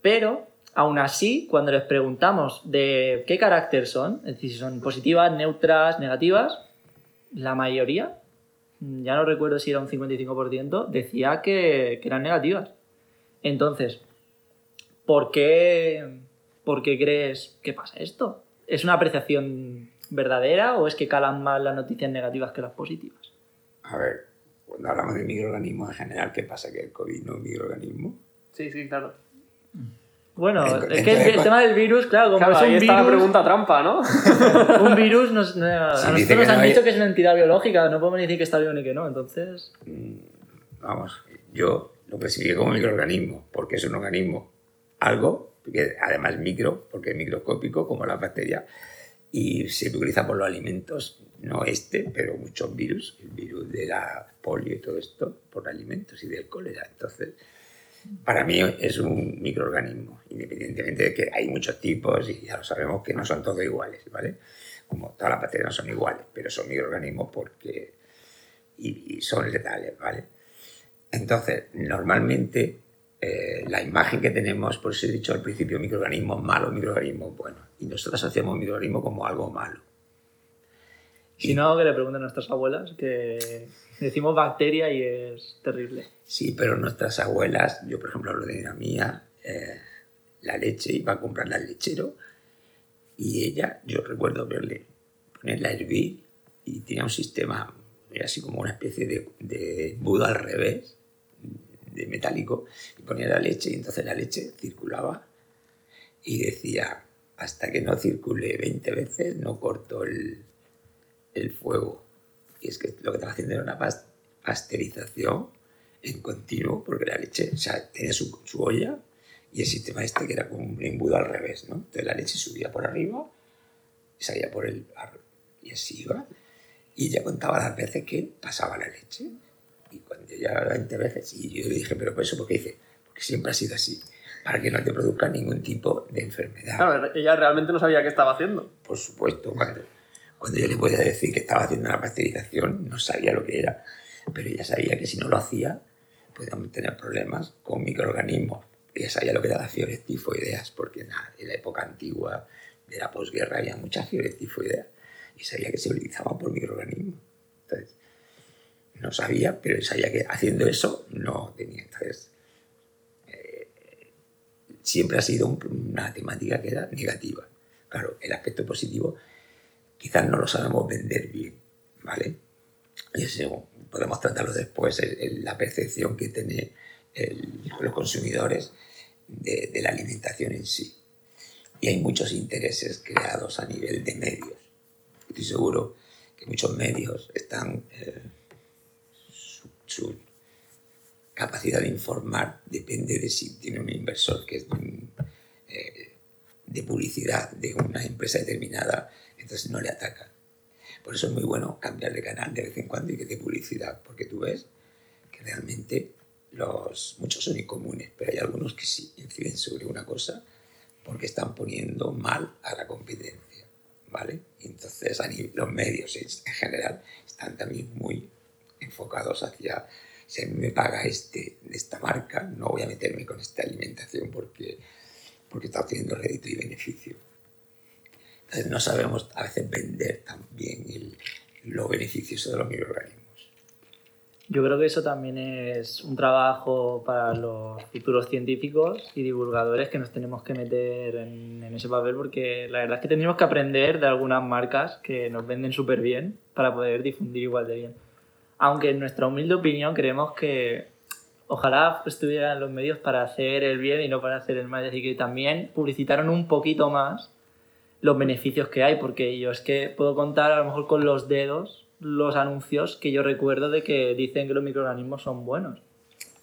Pero, aún así, cuando les preguntamos de qué carácter son, es decir, si son positivas, neutras, negativas, la mayoría, ya no recuerdo si era un 55%, decía que, que eran negativas. Entonces, ¿por qué, ¿por qué crees que pasa esto? ¿Es una apreciación verdadera o es que calan más las noticias negativas que las positivas? A ver, cuando hablamos de microorganismos en general, ¿qué pasa? ¿Que el COVID no es un microorganismo? Sí, sí, claro. Bueno, Entonces, es que el, el tema del virus, claro, como Claro, es un ahí está la virus, pregunta trampa, ¿no? un virus nos, no- a Sí, nosotros nos han no hay- dicho que es una entidad biológica, no podemos decir que está vivo ni que no, entonces... Vamos, yo lo clasifico como microorganismo, porque es un organismo algo, que además micro, porque es microscópico, como la bacteria, y se utiliza por los alimentos, no este, pero muchos virus, el virus de la polio y todo esto, por alimentos y del cólera. Entonces, para mí es un microorganismo, independientemente de que hay muchos tipos y ya lo sabemos que no son todos iguales, ¿vale? Como todas las bacterias no son iguales, pero son microorganismos porque... y son letales, ¿vale? Entonces, normalmente eh, la imagen que tenemos, por eso he dicho al principio, microorganismos malos, microorganismos buenos. Y nosotros asociamos microorganismo como algo malo. Si no, que le pregunten a nuestras abuelas, que decimos bacteria y es terrible. Sí, pero nuestras abuelas, yo por ejemplo hablo de la mía, eh, la leche iba a comprarla al lechero y ella, yo recuerdo verle ponerla a hervir y tenía un sistema, era así como una especie de, de embudo al revés, de metálico, y ponía la leche y entonces la leche circulaba y decía, hasta que no circule 20 veces no corto el, el fuego. Y es que lo que estaba haciendo era una pas- pasteurización en continuo, porque la leche, tenía su, su olla y el sistema este que era como un embudo al revés, ¿no? Entonces la leche subía por arriba y salía por el... y así iba. Y ella contaba las veces que pasaba la leche. Y cuando ya 20 veces, y yo le dije, pero por eso, porque dice, porque siempre ha sido así, para que no te produzca ningún tipo de enfermedad. Claro, ella realmente no sabía qué estaba haciendo. Por supuesto, cuando, cuando yo le podía decir que estaba haciendo una pasteurización, no sabía lo que era, pero ella sabía que si no lo hacía, podíamos tener problemas con microorganismos. Ella sabía lo que eran las fiebres tifoideas, porque en la, en la época antigua de la posguerra había muchas fiebres tifoideas y sabía que se utilizaban por microorganismos. Entonces, no sabía, pero sabía que haciendo eso no tenía. Entonces, eh, siempre ha sido un- una temática que era negativa. Claro, el aspecto positivo quizás no lo sabemos vender bien, ¿vale? Y eso podemos tratarlo después, la percepción que tienen los consumidores de, de la alimentación en sí. Y hay muchos intereses creados a nivel de medios. Estoy seguro que muchos medios están... eh, su, capacidad de informar depende de si tiene un inversor que es eh, de publicidad de una empresa determinada, entonces no le ataca. Por eso es muy bueno cambiar de canal de vez en cuando y que dé publicidad, porque tú ves que realmente los, muchos son incomunes, pero hay algunos que sí inciden sobre una cosa porque están poniendo mal a la competencia, ¿vale? Entonces los medios en general están también muy enfocados hacia si a mí me paga este de esta marca, no voy a meterme con esta alimentación porque, porque está obteniendo rédito y beneficio. Entonces no sabemos a veces vender también el, lo beneficioso de los microorganismos. Yo creo que eso también es un trabajo para los futuros científicos y divulgadores que nos tenemos que meter en, en ese papel porque la verdad es que tenemos que aprender de algunas marcas que nos venden súper bien para poder difundir igual de bien. Aunque en nuestra humilde opinión creemos que ojalá estuvieran los medios para hacer el bien y no para hacer el mal. Es que también publicitaron un poquito más los beneficios que hay, porque yo es que puedo contar a lo mejor con los dedos los anuncios que yo recuerdo de que dicen que los microorganismos son buenos.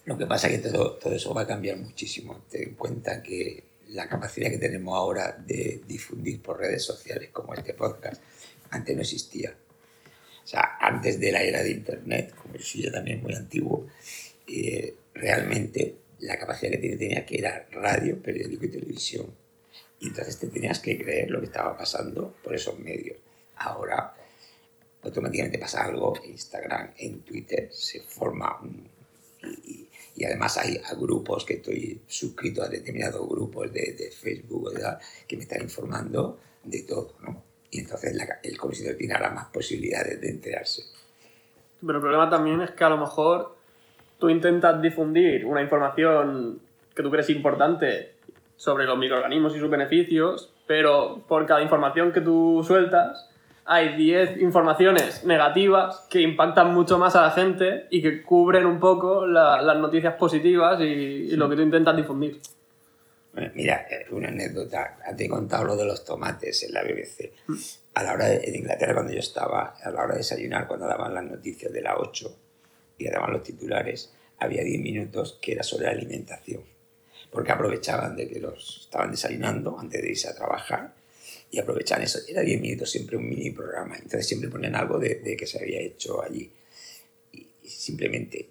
Lo que pasa es que todo, todo eso va a cambiar muchísimo. Ten en cuenta que la capacidad que tenemos ahora de difundir por redes sociales como este podcast, antes no existía. O sea, antes de la era de Internet, como yo soy yo también muy antiguo, eh, realmente la capacidad que tenía, que era radio, periódico y televisión. Y entonces te tenías que creer lo que estaba pasando por esos medios. Ahora automáticamente pasa algo en Instagram, en Twitter, se forma un... Y, y además hay a grupos que estoy suscrito a determinados grupos de, de Facebook ¿verdad? que me están informando de todo, ¿no? Y entonces la, el consumidor tiene ahora más posibilidades de enterarse. Pero el problema también es que a lo mejor tú intentas difundir una información que tú crees importante sobre los microorganismos y sus beneficios, pero por cada información que tú sueltas hay 10 informaciones negativas que impactan mucho más a la gente y que cubren un poco la- las noticias positivas y, y lo que tú intentas difundir. Bueno, mira, eh, una anécdota. Te he contado lo de los tomates en la BBC. A la hora de, en Inglaterra, cuando yo estaba, a la hora de desayunar, cuando daban las noticias de la 8 y daban los titulares, había 10 minutos que era sobre la alimentación. Porque aprovechaban de que los estaban desayunando antes de irse a trabajar y aprovechaban eso. Era 10 minutos, siempre un mini programa. Entonces siempre ponían algo de, de que se había hecho allí. Y, y simplemente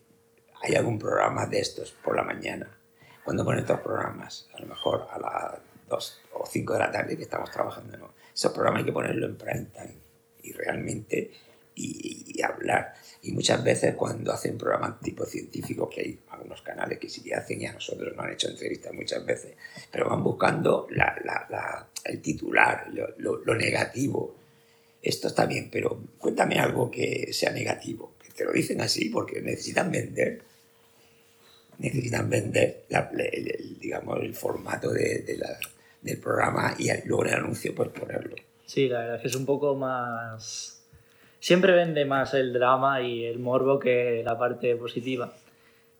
hay algún programa de estos por la mañana. Cuando ponen estos programas, a lo mejor a las 2 o 5 de la tarde que estamos trabajando, ¿no? esos programas hay que ponerlo en prime time y realmente y, y hablar. Y muchas veces cuando hacen programas tipo científicos, que hay algunos canales que sí que hacen y a nosotros nos han hecho entrevistas muchas veces, pero van buscando la, la- la- el titular, lo, lo- lo negativo. Esto está bien, pero cuéntame algo que sea negativo. Que te lo dicen así porque necesitan vender. Necesitan vender la- el, el, digamos, el formato de, de la- del programa y luego el anuncio pues ponerlo. Sí, la verdad es que es un poco más... Siempre vende más el drama y el morbo que la parte positiva.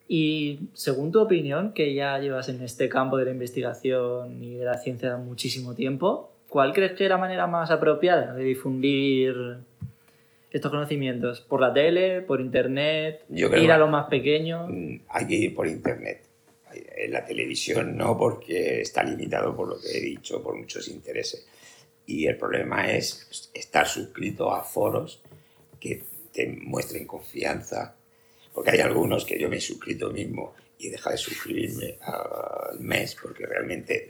Y según tu opinión, que ya llevas en este campo de la investigación y de la ciencia muchísimo tiempo, ¿cuál crees que es la manera más apropiada de difundir estos conocimientos? ¿Por la tele? ¿Por internet? Yo creo ¿Ir a los más pequeños? Mm, hay que ir por internet. En la televisión no, porque está limitado por lo que he dicho, por muchos intereses. Y el problema es estar suscrito a foros que te muestren confianza. Porque hay algunos que yo me he suscrito mismo y he dejado de suscribirme al mes porque realmente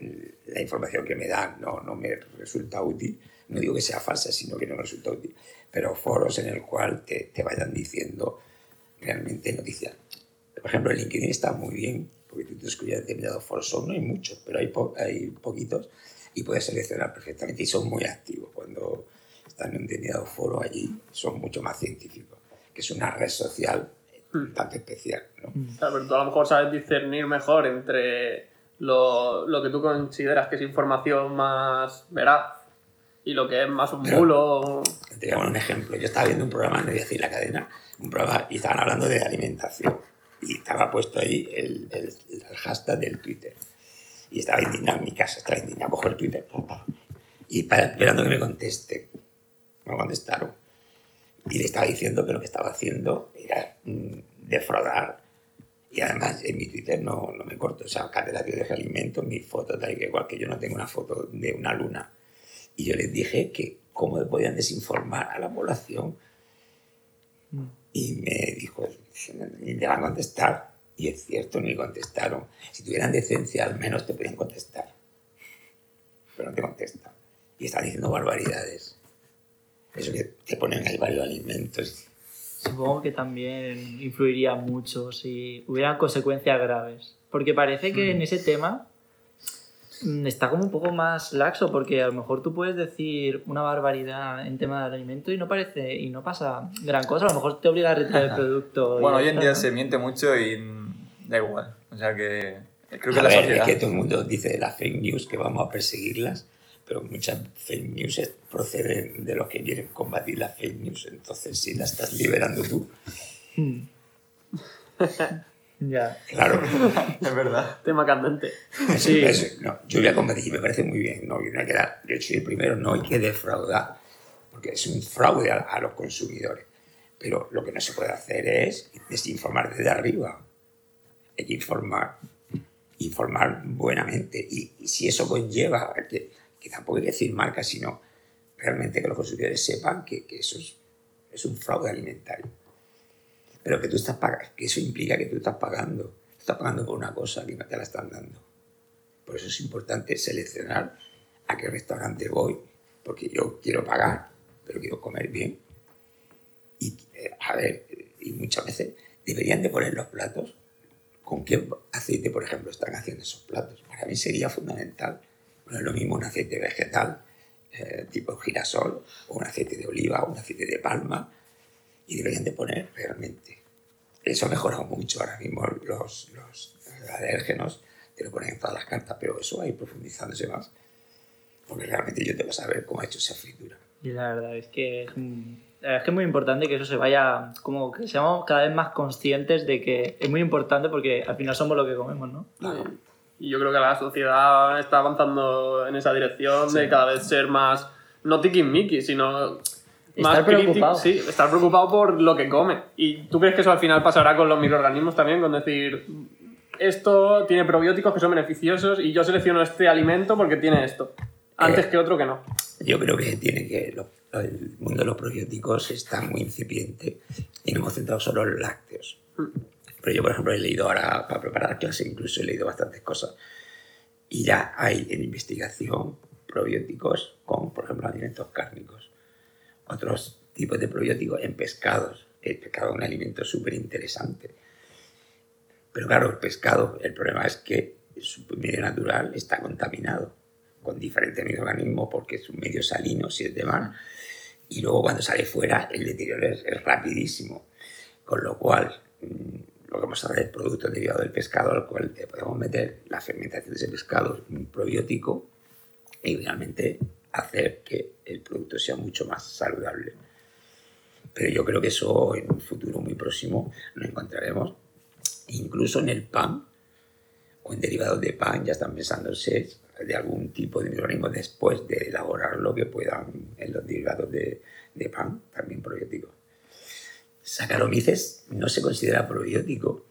la información que me dan no, no me resulta útil. No digo que sea falsa, sino que no me resulta útil. Pero foros en el cual te, te vayan diciendo realmente noticias. Por ejemplo, el LinkedIn está muy bien, porque tú te escribes a determinados foros, son, no hay muchos, pero hay, po- hay poquitos y puedes seleccionar perfectamente y son muy activos. Cuando están en determinado foro allí, son mucho más científicos, que es una red social bastante especial. ¿no? O sea, pero tú a lo mejor sabes discernir mejor entre lo, lo que tú consideras que es información más veraz y lo que es más un Pero- bulo. Te voy a poner un ejemplo. Yo estaba viendo un programa, no voy a decir la cadena, un programa y estaban hablando de alimentación. Y estaba puesto ahí el, el- el hashtag del Twitter. Y estaba indignado en mi casa, estaba indignado, cojo el Twitter. pum, Y para, esperando que me conteste. No contestaron. Y le estaba diciendo que lo que estaba haciendo era mm, defraudar. Y además en mi Twitter no, no me corto. O sea, catedrático de alimentos, mi foto, tal y que igual que yo no tengo una foto de una luna. Y yo les dije que cómo podían desinformar a la población. Y me dijo, ni te van a contestar. Y es cierto, ni contestaron. Si tuvieran decencia, al menos te podían contestar. Pero no te contestan. Y están diciendo barbaridades. Eso que te ponen ahí varios alimentos. Supongo que también influiría mucho si hubieran consecuencias graves. Porque parece que en ese tema mm, está como un poco más laxo porque a lo mejor tú puedes decir una barbaridad en tema del alimento y no parece y no pasa gran cosa. A lo mejor te obliga a retirar el producto. Bueno, hoy en día ¿no? se miente mucho y mm, da igual. O sea que creo que A la ver, sociedad... es que todo el mundo dice de las fake news que vamos a perseguirlas, pero muchas fake news proceden de los que quieren combatir las fake news. Entonces, si las estás liberando tú, Mm. ya. claro. Es verdad. Tema candente. Sí. Eso, no, yo voy a combatir y me parece muy bien. No, y no hay que dar, yo soy el primero, no hay que defraudar, porque es un fraude a, a los consumidores. Pero lo que no se puede hacer es desinformar desde arriba. Hay que informar, informar buenamente. Y, y si eso conlleva, que, que tampoco hay que decir marcas, sino realmente que los consumidores sepan que, que eso es, es un fraude alimentario. Pero que tú estás pagando, que eso implica que tú estás pagando, estás pagando por una cosa que no te la están dando. Por eso es importante seleccionar a qué restaurante voy, porque yo quiero pagar, pero quiero comer bien. Y, eh, a ver, y muchas veces deberían de poner los platos con qué aceite, por ejemplo, están haciendo esos platos. Para mí sería fundamental. No es lo mismo un aceite vegetal, eh, tipo girasol, o un aceite de oliva, o un aceite de palma, y deberían de poner realmente. Eso ha mejorado mucho ahora mismo los, los alérgenos, te lo ponen en todas las cartas, pero eso va a ir profundizándose más. Porque realmente yo tengo que saber cómo ha hecho esa fritura. Y la verdad es que es, un- la verdad es que es muy importante que eso se vaya, como que seamos cada vez más conscientes de que es muy importante porque al final somos lo que comemos, ¿no? Y yo creo que la sociedad está avanzando en esa dirección de cada vez ser más, no tiquismiquis, sino más Estar preocupado. Sí, estar preocupado por lo que come. ¿Y tú crees que eso al final pasará con los microorganismos también? Con decir, esto tiene probióticos que son beneficiosos y yo selecciono este alimento porque tiene esto, antes Eh. que otro que no. Yo creo que tiene que lo- el mundo de los probióticos está muy incipiente y no hemos centrado solo en los lácteos. Pero yo, por ejemplo, he leído ahora, para preparar clase, incluso he leído bastantes cosas. Y ya hay en investigación probióticos con, por ejemplo, alimentos cárnicos. Otros tipos de probióticos en pescados. El pescado es un alimento súper interesante. Pero claro, el pescado, el problema es que su medio natural está contaminado con diferentes microorganismos porque es un medio salino, si es de mar. Y luego cuando sale fuera, el deterioro es, es rapidísimo. Con lo cual, mm, lo que vamos a hacer es producto derivado del pescado, al cual le podemos meter la fermentación de ese pescado, un probiótico, y realmente hacer que el producto sea mucho más saludable. Pero yo creo que eso en un futuro muy próximo lo encontraremos. Incluso en el pan o en derivados de pan ya están pensándose de algún tipo de microorganismo después de elaborarlo que puedan en los derivados de, pan, también probióticos. Saccharomyces no se considera probiótico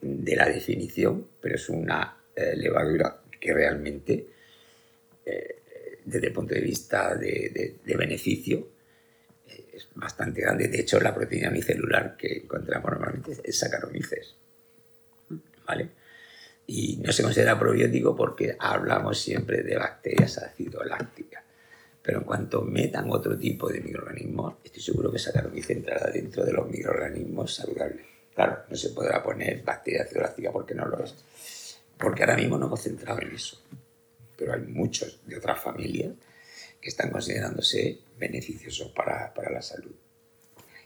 de la definición, pero es una eh, levadura que realmente, eh, desde el punto de vista de, de- de beneficio, eh, es bastante grande. De hecho, la proteína unicelular que encontramos normalmente es Saccharomyces. ¿Vale? Y no se considera probiótico porque hablamos siempre de bacterias acidolácticas. Pero en cuanto metan otro tipo de microorganismos, estoy seguro que Saccharomyces entrará dentro de los microorganismos saludables. Claro, no se podrá poner bacteria acidoláctica porque no lo es. Porque ahora mismo no hemos centrado en eso. Pero hay muchos de otras familias que están considerándose beneficiosos para, para la salud.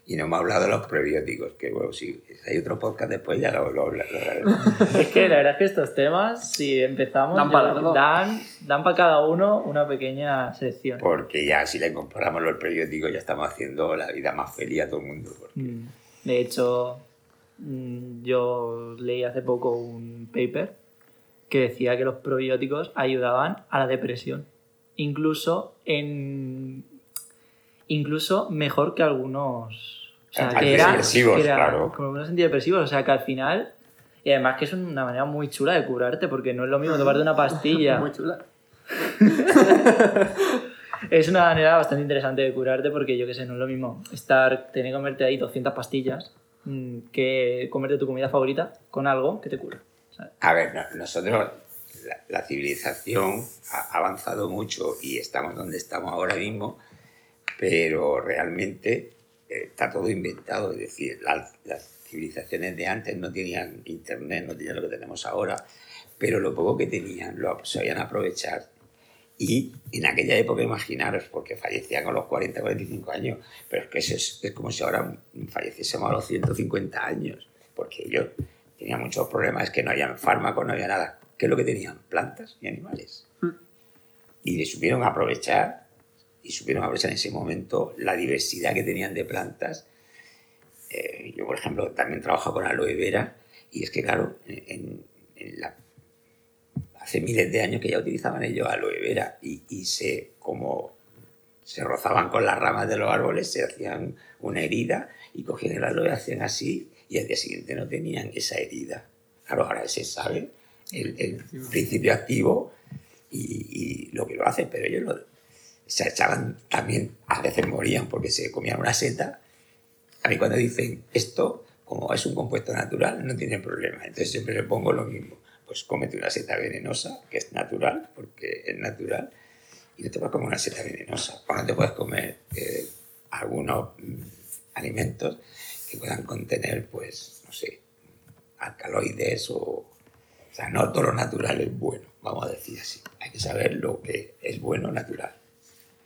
Y no hemos hablado de los prebióticos, que bueno, si hay otro podcast después ya lo, lo, lo hablaremos. Es que la verdad es que estos temas, si empezamos, Dan para dan, dan para cada uno una pequeña sección. Porque ya si le comparamos los prebióticos ya estamos haciendo la vida más feliz a todo el mundo. porque- Mm. De hecho, mm, yo leí hace poco un paper que decía que los probióticos ayudaban a la depresión. Incluso en. Incluso mejor que algunos. O sea, que era, Antidepresivos, que era claro. Como algunos antidepresivos. O sea, que al final. Y además que es una manera muy chula de curarte, porque no es lo mismo tomarte una pastilla. Muy chula. Es una manera bastante interesante de curarte porque yo qué sé, no es lo mismo estar, tener que comerte ahí 200 pastillas mm, que comerte tu comida favorita con algo que te cura. A ver, no- nosotros, la, la civilización ha avanzado mucho y estamos donde estamos ahora mismo, pero realmente eh, está todo inventado. Es decir, la- las civilizaciones de antes no tenían internet, no tenían lo que tenemos ahora, pero lo poco que tenían lo sabían aprovechar. Y en aquella época, imaginaros, porque fallecían con los 40, 45 años, pero es que eso es, es como si ahora falleciésemos a los 150 años, porque ellos tenían muchos problemas, es que no había fármacos, no había nada. ¿Qué es lo que tenían? Plantas y animales. Y le supieron aprovechar, y supieron aprovechar en ese momento la diversidad que tenían de plantas. Eh, yo, por ejemplo, también trabajo con aloe vera, y es que, claro, en, en la hace miles de años que ya utilizaban ellos aloe vera y, y se, como se rozaban con las ramas de los árboles, se hacían una herida y cogían el aloe, hacían así y al día siguiente no tenían esa herida. Claro, ahora se sabe el, el principio activo y, y, lo que lo hace, pero ellos lo, se echaban también, a veces morían porque se comían una seta. A mí cuando dicen esto, como es un compuesto natural, no tienen problema. Entonces siempre le pongo lo mismo pues cómete una seta venenosa, que es natural, porque es natural, y no te puedes comer una seta venenosa. O no te puedes comer eh, algunos mm, alimentos que puedan contener, pues, no sé, alcaloides o... O sea, no todo lo natural es bueno, vamos a decir así. Hay que saber lo que es bueno natural.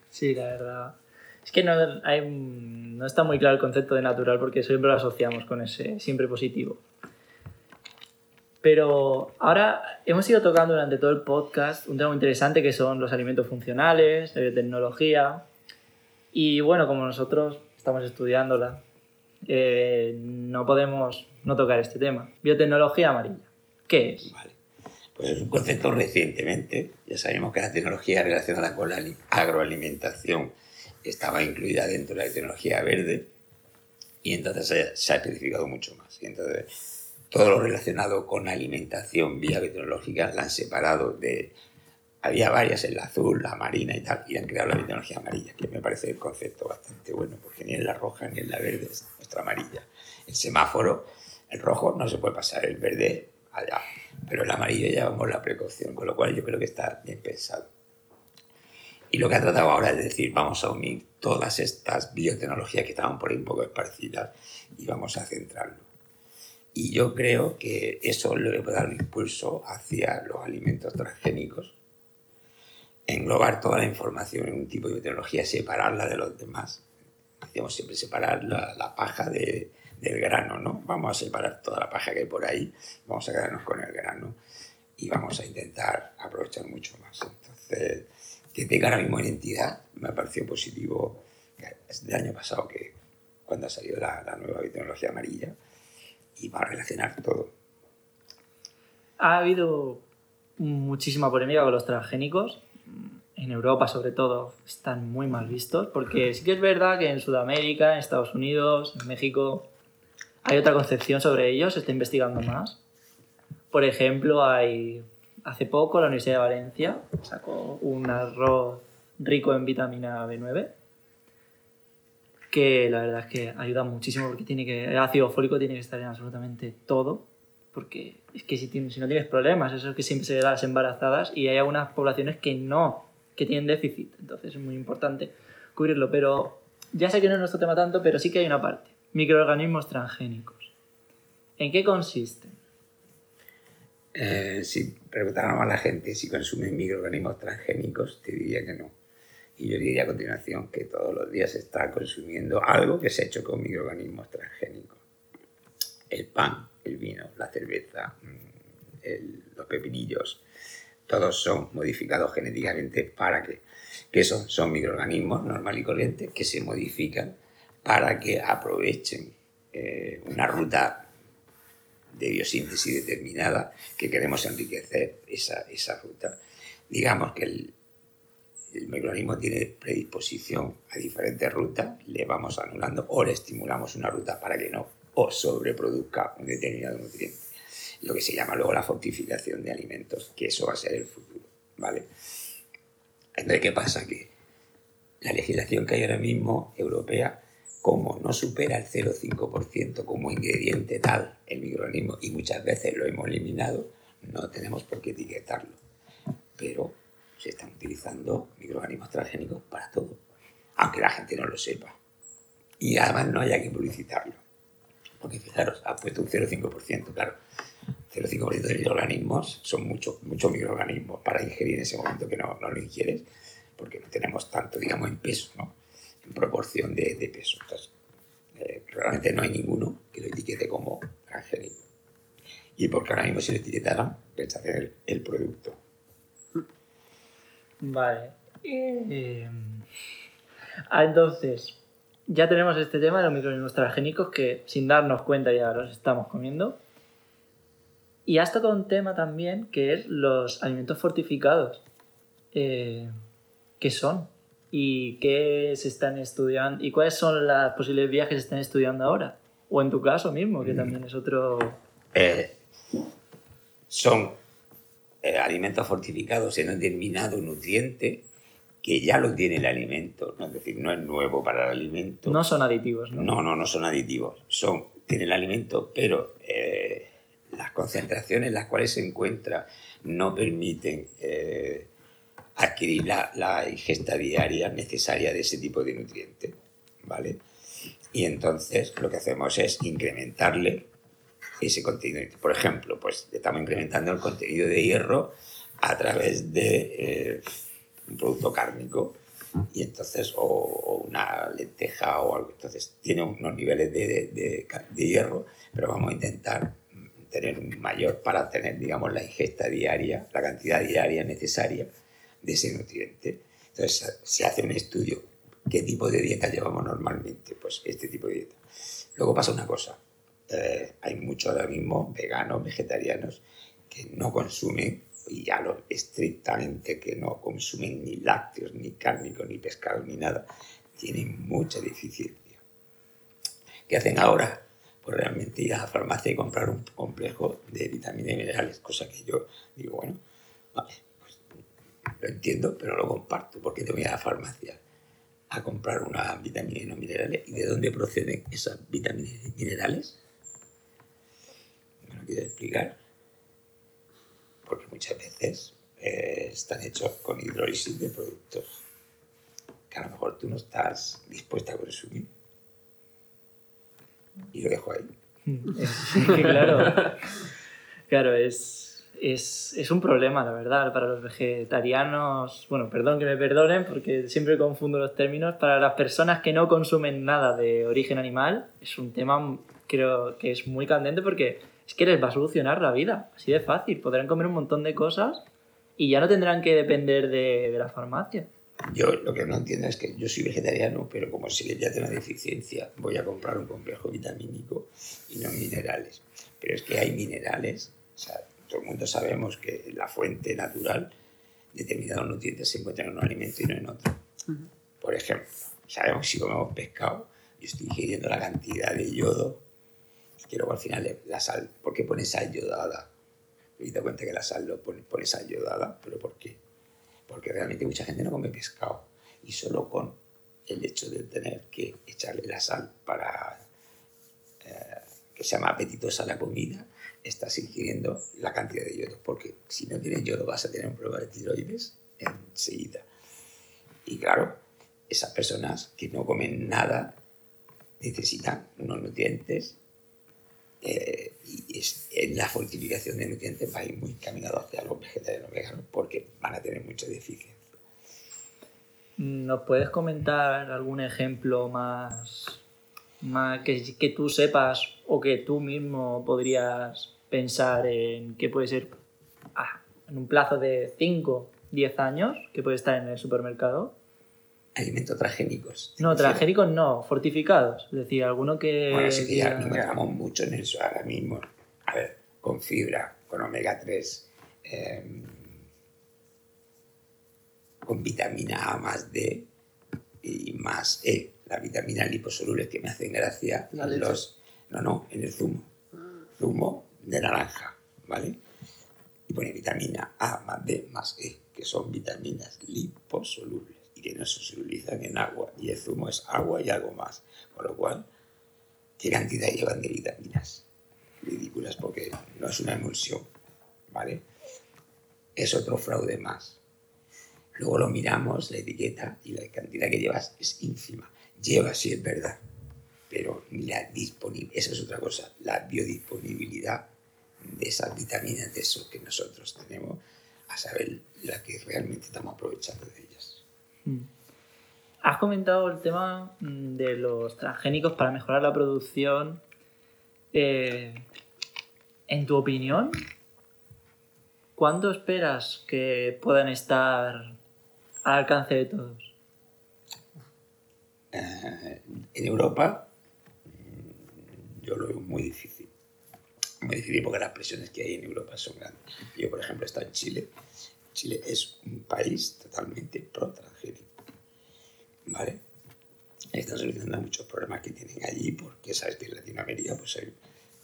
Sí, la verdad. Es que no, hay, no está muy claro el concepto de natural porque siempre lo asociamos con ese siempre positivo. Pero ahora hemos ido tocando durante todo el podcast un tema muy interesante que son los alimentos funcionales, la biotecnología. Y bueno, como nosotros estamos estudiándola, eh, no podemos no tocar este tema. Biotecnología amarilla. ¿Qué es? Pues es un concepto recientemente. Ya sabemos que la tecnología relacionada con la agroalimentación estaba incluida dentro de la tecnología verde y entonces se, ha especificado mucho más. Y entonces todo lo relacionado con alimentación vía biotecnológica la han separado de... Había varias, el azul, la marina y tal, y han creado la biotecnología amarilla, que me parece el concepto bastante bueno, porque ni en la roja ni en la verde es nuestra amarilla. El semáforo, el rojo no se puede pasar, el verde allá, pero el amarillo llevamos la precaución, con lo cual yo creo que está bien pensado. Y lo que ha tratado ahora es decir, vamos a unir todas estas biotecnologías que estaban por ahí un poco esparcidas y vamos a centrarlo. Y yo creo que eso le puede dar un impulso hacia los alimentos transgénicos, englobar toda la información en un tipo de tecnología, separarla de los demás. Decíamos siempre separar la, la paja de, del grano, ¿no? Vamos a separar toda la paja que hay por ahí, vamos a quedarnos con el grano y vamos a intentar aprovechar mucho más. Entonces, que tenga ahora mismo identidad me pareció positivo. Del año pasado que cuando ha salido la, la nueva tecnología amarilla, y va a relacionar todo. Ha habido muchísima polémica con los transgénicos. En Europa, sobre todo, están muy mal vistos, porque sí que es verdad que en Sudamérica, en Estados Unidos, en México, hay otra concepción sobre ellos, se está investigando más. Por ejemplo, hay hace poco la Universidad de Valencia sacó un arroz rico en vitamina B9 que la verdad es que ayuda muchísimo porque tiene que, el ácido fólico tiene que estar en absolutamente todo, porque es que si, si no tienes problemas, eso es que siempre se da a las embarazadas y hay algunas poblaciones que no, que tienen déficit, entonces es muy importante cubrirlo, pero ya sé que no es nuestro tema tanto, pero sí que hay una parte, microorganismos transgénicos. ¿En qué consisten? Eh, si preguntáramos a la gente si consumen microorganismos transgénicos, te diría que no. Y yo diría a continuación que todos los días se está consumiendo algo que se ha hecho con microorganismos transgénicos. El pan, el vino, la cerveza, mm, los pepinillos, todos son modificados genéticamente para que, que son, son microorganismos normal y corrientes que se modifican para que aprovechen eh, una ruta de biosíntesis determinada que queremos enriquecer esa, esa ruta. Digamos que el, el microorganismo tiene predisposición a diferentes rutas, le vamos anulando o le estimulamos una ruta para que no o sobreproduzca un determinado nutriente. Lo que se llama luego la fortificación de alimentos, que eso va a ser el futuro. ¿vale? Entonces, ¿qué pasa? Que la legislación que hay ahora mismo europea, como no supera el 0,5% como ingrediente tal el microorganismo y muchas veces lo hemos eliminado, no tenemos por qué etiquetarlo. Pero se están utilizando microorganismos transgénicos para todo, aunque la gente no lo sepa. Y además no haya que publicitarlo. Porque fijaros, ha puesto un 0,5%, claro. 0,5% de microorganismos son muchos muchos microorganismos para ingerir en ese momento que no, no lo ingieres, porque no tenemos tanto, digamos, en peso, ¿no? en proporción de, de peso. Entonces, eh, realmente no hay ninguno que lo etiquete como transgénico. Y porque ahora mismo si lo etiquetaran, rechacen el, el producto. Vale. Eh, entonces, ya tenemos este tema de los microorganismos transgénicos que sin darnos cuenta ya los estamos comiendo. Y has tocado un tema también que es los alimentos fortificados. Eh, ¿Qué son? ¿Y qué se están estudiando? ¿Y cuáles son las posibles vías que se están estudiando ahora? O en tu caso mismo, que también es otro... Eh, son eh, alimentos fortificados en un determinado nutriente que ya lo tiene el alimento, ¿no? es decir, no es nuevo para el alimento. No son aditivos, ¿no? No, no, no son aditivos. Son, tiene el alimento, pero eh, las concentraciones en las cuales se encuentra no permiten eh, adquirir la, la ingesta diaria necesaria de ese tipo de nutriente. ¿Vale? Y entonces lo que hacemos es incrementarle ese contenido. Por ejemplo, pues estamos incrementando el contenido de hierro a través de eh, un producto cárnico y entonces o, o una lenteja o algo. Entonces tiene unos niveles de, de- de de hierro, pero vamos a intentar tener un mayor para tener, digamos, la ingesta diaria, la cantidad diaria necesaria de ese nutriente. Entonces se hace un estudio. ¿Qué tipo de dieta llevamos normalmente? Pues este tipo de dieta. Luego pasa una cosa. eh, hay muchos ahora mismo veganos, vegetarianos, que no consumen, y ya lo estrictamente que no consumen ni lácteos, ni cárnicos, ni pescado, ni nada, tienen mucha deficiencia. ¿Qué hacen ahora? Pues realmente ir a la farmacia y comprar un complejo de vitaminas y minerales, cosa que yo digo, bueno, vale, pues lo entiendo, pero lo comparto, porque te voy a la farmacia a comprar una vitamina y no minerales. ¿Y de dónde proceden esas vitaminas y minerales? ¿Me lo quieres explicar? Porque muchas veces eh, están hechos con hidrólisis de productos que a lo mejor tú no estás dispuesta a consumir. Y lo dejo ahí. Claro, claro es, es, es un problema, la verdad, para los vegetarianos. Bueno, perdón que me perdonen porque siempre confundo los términos. Para las personas que no consumen nada de origen animal, es un tema creo que es muy candente porque es que les va a solucionar la vida, así de fácil. Podrán comer un montón de cosas y ya no tendrán que depender de, de la farmacia. Yo lo que no entiendo es que yo soy vegetariano, pero como que ya tengo una deficiencia, voy a comprar un complejo vitamínico y no minerales. Pero es que hay minerales, o sea, todo el mundo sabemos que la fuente natural determinados nutrientes se encuentran en un alimento y no en otro. Por ejemplo, sabemos que si comemos pescado, yo estoy ingiriendo la cantidad de yodo que luego al final le- la sal, ¿por qué pone sal yodada? Me doy cuenta que la sal lo pone, pone sal yodada, pero ¿por qué? porque realmente mucha gente no come pescado y solo con el hecho de tener que echarle la sal para eh, que sea más apetitosa la comida, estás ingiriendo la cantidad de yodo, porque si no tienes yodo vas a tener un problema de tiroides enseguida. Y claro, esas personas que no comen nada necesitan unos nutrientes eh, y es, en la fortificación de nutrientes va a ir muy caminado hacia los vegetarianos veganos porque van a tener mucha deficiencia. ¿Nos puedes comentar algún ejemplo más, más que, que tú sepas o que tú mismo podrías pensar en que puede ser ah, en un plazo de 5, 10 años que puede estar en el supermercado? Alimentos transgénicos. No, transgénicos no, fortificados. Es decir, alguno que... Bueno, sí que ya nos encontramos mucho en eso ahora mismo. A ver, con fibra, con omega 3, eh, con vitamina A más D y más E, las vitaminas liposolubles que me hacen gracia La leche. los... No, no, en el zumo. Zumo de naranja, ¿vale? Y pone vitamina A más D más E, que son vitaminas liposolubles que no se solubilizan en agua. Y el zumo es agua y algo más. Con lo cual, ¿qué cantidad llevan de vitaminas? Ridículas porque no es una emulsión, ¿vale? Es otro fraude más. Luego lo miramos, la etiqueta, y la cantidad que llevas es ínfima. Lleva, sí, es verdad, pero la disponibilidad, eso es otra cosa, la biodisponibilidad de esas vitaminas, de eso que nosotros tenemos, a saber la que realmente estamos aprovechando de ellas. Mm. Has comentado el tema mm, de los transgénicos para mejorar la producción. Eh, en tu opinión, ¿cuándo esperas que puedan estar al alcance de todos? Eh, en Europa mm, yo lo veo muy difícil. Muy difícil porque las presiones que hay en Europa son grandes. Yo, por ejemplo, he estado en Chile. Chile es un país totalmente pro-transgénico. ¿Vale? Están solucionando muchos problemas que tienen allí porque sabes que en Latinoamérica pues hay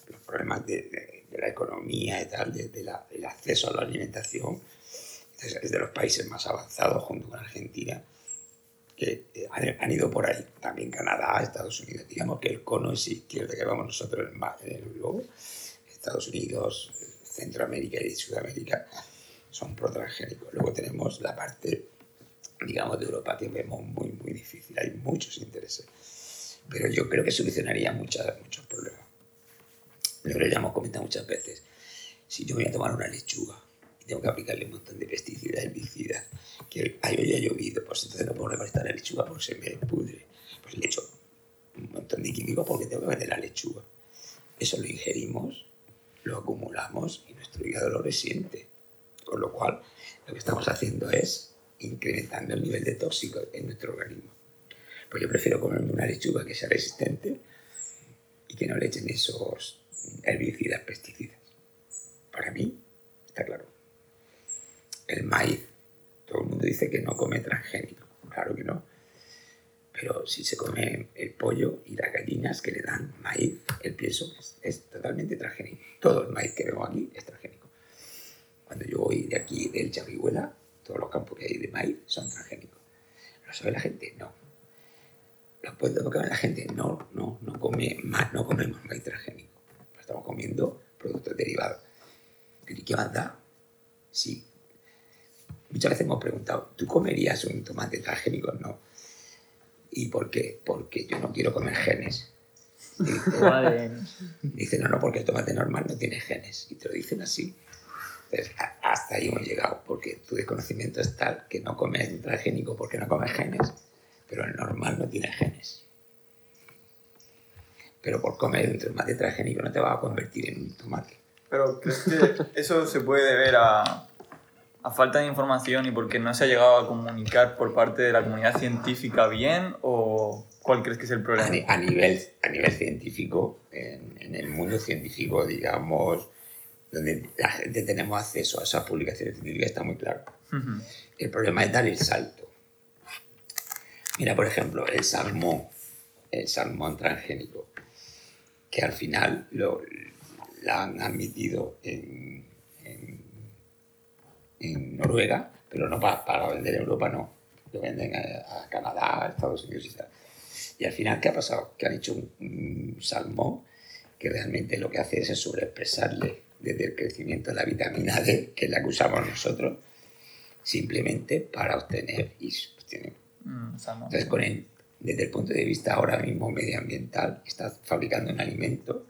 los problemas de, de, la economía y tal, de, de del acceso a la alimentación. Entonces, es de los países más avanzados junto con Argentina que eh, han, han, ido por ahí. También Canadá, Estados Unidos. Digamos que el cono es izquierda que vamos nosotros en el globo. Estados Unidos, Centroamérica y Sudamérica son pro-transgénicos. Luego tenemos la parte, digamos, de Europa que vemos muy, muy difícil. Hay muchos intereses. Pero yo creo que solucionaría muchas, muchos problemas. Lo que ya hemos comentado muchas veces. Si yo voy a tomar una lechuga y tengo que aplicarle un montón de pesticidas, herbicidas, que hoy ha llovido, pues entonces no puedo recolectar la lechuga porque se me pudre. Pues le echo un montón de químicos porque tengo que vender la lechuga. Eso lo ingerimos, lo acumulamos y nuestro hígado lo resiente. Con lo cual, lo que estamos haciendo es incrementando el nivel de tóxico en nuestro organismo. Pues yo prefiero comerme una lechuga que sea resistente y que no le echen esos herbicidas, pesticidas. Para mí, está claro. El maíz, todo el mundo dice que no come transgénico. Claro que no. Pero si se come el pollo y las gallinas que le dan maíz, el pienso es, es totalmente transgénico. Todo el maíz que vemos aquí es transgénico. Cuando yo voy de aquí, del Charrihuela, todos los campos que hay de maíz son transgénicos. ¿Lo sabe la gente? No. ¿Lo puede comer la gente? No, no, no, come, no comemos maíz transgénico. Estamos comiendo productos derivados. ¿Y qué más da? Sí. Muchas veces hemos preguntado, ¿tú comerías un tomate transgénico? No. ¿Y por qué? Porque yo no quiero comer genes. Dice, dice, no, no, porque el tomate normal no tiene genes. Y te lo dicen así. Entonces, hasta ahí hemos llegado, porque tu desconocimiento es tal que no comes transgénico porque no comes genes, pero el normal no tiene genes. Pero por comer un tomate transgénico no te va a convertir en un tomate. Pero ¿crees que eso se puede deber a, a falta de información y porque no se ha llegado a comunicar por parte de la comunidad científica bien o cuál crees que es el problema? A, nivel, a nivel científico, en, en, el mundo científico, digamos, donde la gente tenemos acceso a esas publicaciones científicas, está muy claro. Uh -huh. El problema es dar el salto. Mira, por ejemplo, el salmón, el salmón transgénico, que al final lo, la han admitido en, en en Noruega, pero no para, para, vender en Europa, no. Lo venden a, a, Canadá, a Estados Unidos y tal. Y al final, ¿qué ha pasado? Que han hecho un, un salmón que realmente lo que hace es sobreexpresarle desde el crecimiento de la vitamina D, que es la que usamos nosotros, simplemente para obtener y obtener. Mm, Entonces, con el, desde el punto de vista ahora mismo medioambiental, estás fabricando un alimento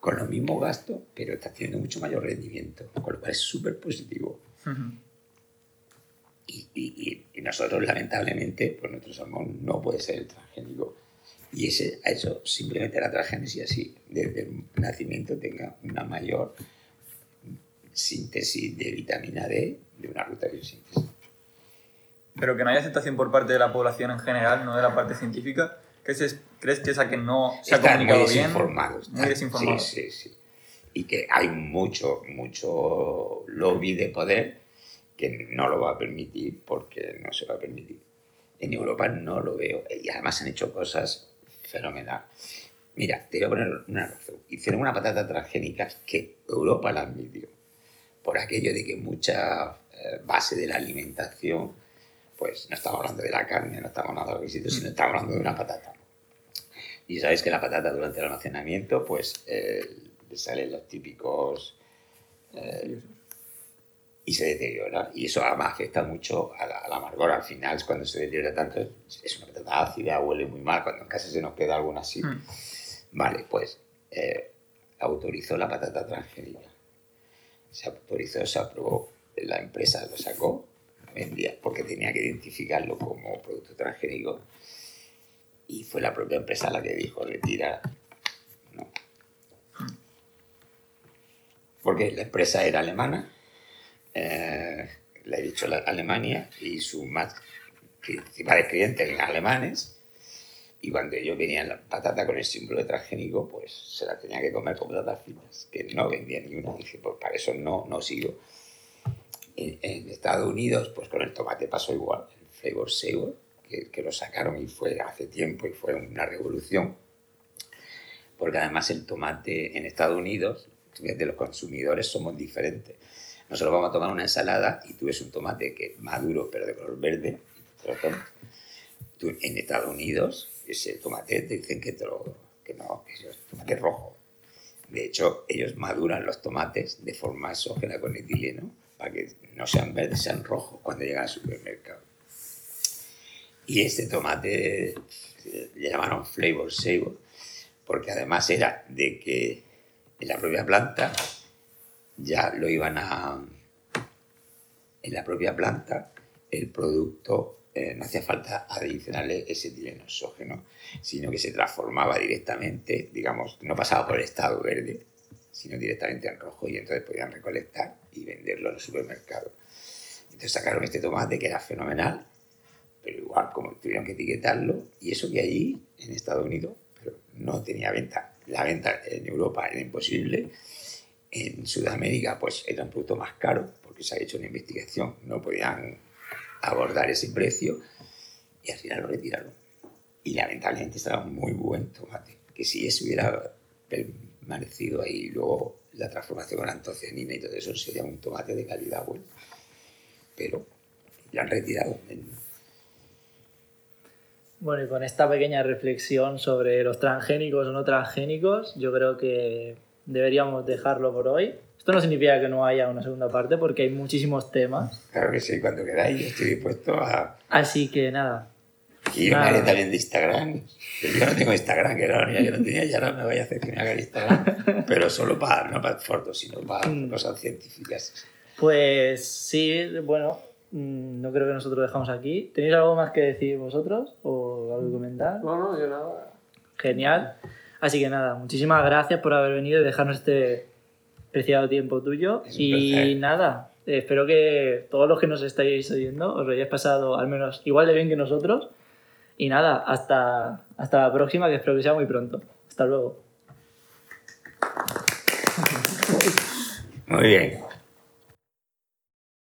con los mismos gastos, pero está teniendo mucho mayor rendimiento, con lo cual es súper positivo. Uh -huh. y, y, y, nosotros, lamentablemente, pues nuestro salmón no puede ser el transgénico. Y ese ha hecho simplemente la transgénesis así, desde el nacimiento tenga una mayor síntesis de vitamina D de una ruta de biosíntesis. Pero que no haya aceptación por parte de la población en general, no de la parte científica, ¿Crees, ¿Crees que esa que no se están ha comunicado muy bien? desinformados, Muy desinformado. Sí, sí, sí. Y que hay mucho, mucho lobby de poder que no lo va a permitir porque no se va a permitir. En Europa no lo veo. Y además han hecho cosas fenomenales. Mira, te voy a poner una razón. Hicieron una patata transgénica que Europa la admitió. Por aquello de que mucha eh, base de la alimentación pues no estamos hablando de la carne, no estamos hablando de los sino estamos hablando de una patata. Y sabéis que la patata durante el almacenamiento, pues eh, le salen los típicos... Eh, y se deteriora. Y eso además afecta mucho a la, al amargor. Al final, cuando se deteriora tanto, es una patata ácida, huele muy mal. Cuando en casa se nos queda alguna así. Mm. Vale, pues eh, autorizó la patata transgénica. Se autorizó, se aprobó, la empresa lo sacó, lo vendía, porque tenía que identificarlo como producto transgénico. Y fue la propia empresa la que dijo, retira, no. Porque la empresa era alemana, eh, le he dicho Alemania, y sus más principales clientes alemanes, y cuando ellos venían la patata con el símbolo de transgénico, pues se la tenía que comer con patatas finas, que no vendía ni una. Dije, pues para eso no, no sigo. En, en Estados Unidos, pues con el tomate pasó igual, el flavor savor, que, que lo sacaron y fue hace tiempo y fue una revolución. Porque además el tomate en Estados Unidos, de los consumidores somos diferentes. Nosotros vamos a tomar una ensalada y tú ves un tomate que es maduro pero de color verde. Tú, en Estados Unidos, ese tomate te dicen que, te lo- que no, que es tomate rojo. De hecho, ellos maduran los tomates de forma exógena con etileno para que no sean verdes, sean rojos cuando llegan al supermercado. Y este tomate eh, le llamaron flavor savor porque además era de que en la propia planta ya lo iban a... En la propia planta el producto eh, no hacía falta adicionarle ese exógeno, sino que se transformaba directamente, digamos, no pasaba por el estado verde, sino directamente en rojo y entonces podían recolectar y venderlo en los supermercados. Entonces sacaron este tomate que era fenomenal, pero igual como tuvieron que etiquetarlo y eso que allí en Estados Unidos pero no tenía venta. La venta en Europa era imposible. En Sudamérica pues era un producto más caro porque se ha hecho una investigación, no podían abordar ese precio y al final lo retiraron. Y lamentablemente estaba muy buen tomate, que si eso hubiera permanecido ahí luego la transformación con antocianina y todo eso sería un tomate de calidad buena. Pero lo han retirado. Bueno, y con esta pequeña reflexión sobre los transgénicos o no transgénicos, yo creo que deberíamos dejarlo por hoy. Esto no significa que no haya una segunda parte porque hay muchísimos temas. Claro que sí, cuando queráis yo estoy dispuesto a... Así que nada, Y yo me Nada. haré también de Instagram. Yo no tengo Instagram, que era la única que no tenía, y ahora me voy a hacer que me haga el Instagram. Pero solo para, no para fotos, sino para Mm. cosas científicas. pues sí, bueno, mm, no creo que nosotros dejamos aquí. ¿Tenéis algo más que decir vosotros o algo que comentar? No, no, yo nada. Genial. Así que nada, muchísimas gracias por haber venido y dejarnos este preciado tiempo tuyo. Es Y nada, eh, espero que todos los que nos estáis oyendo os lo hayáis pasado al menos igual de bien que nosotros. Y nada, hasta, hasta la próxima, que espero que sea muy pronto. Hasta luego. Muy bien.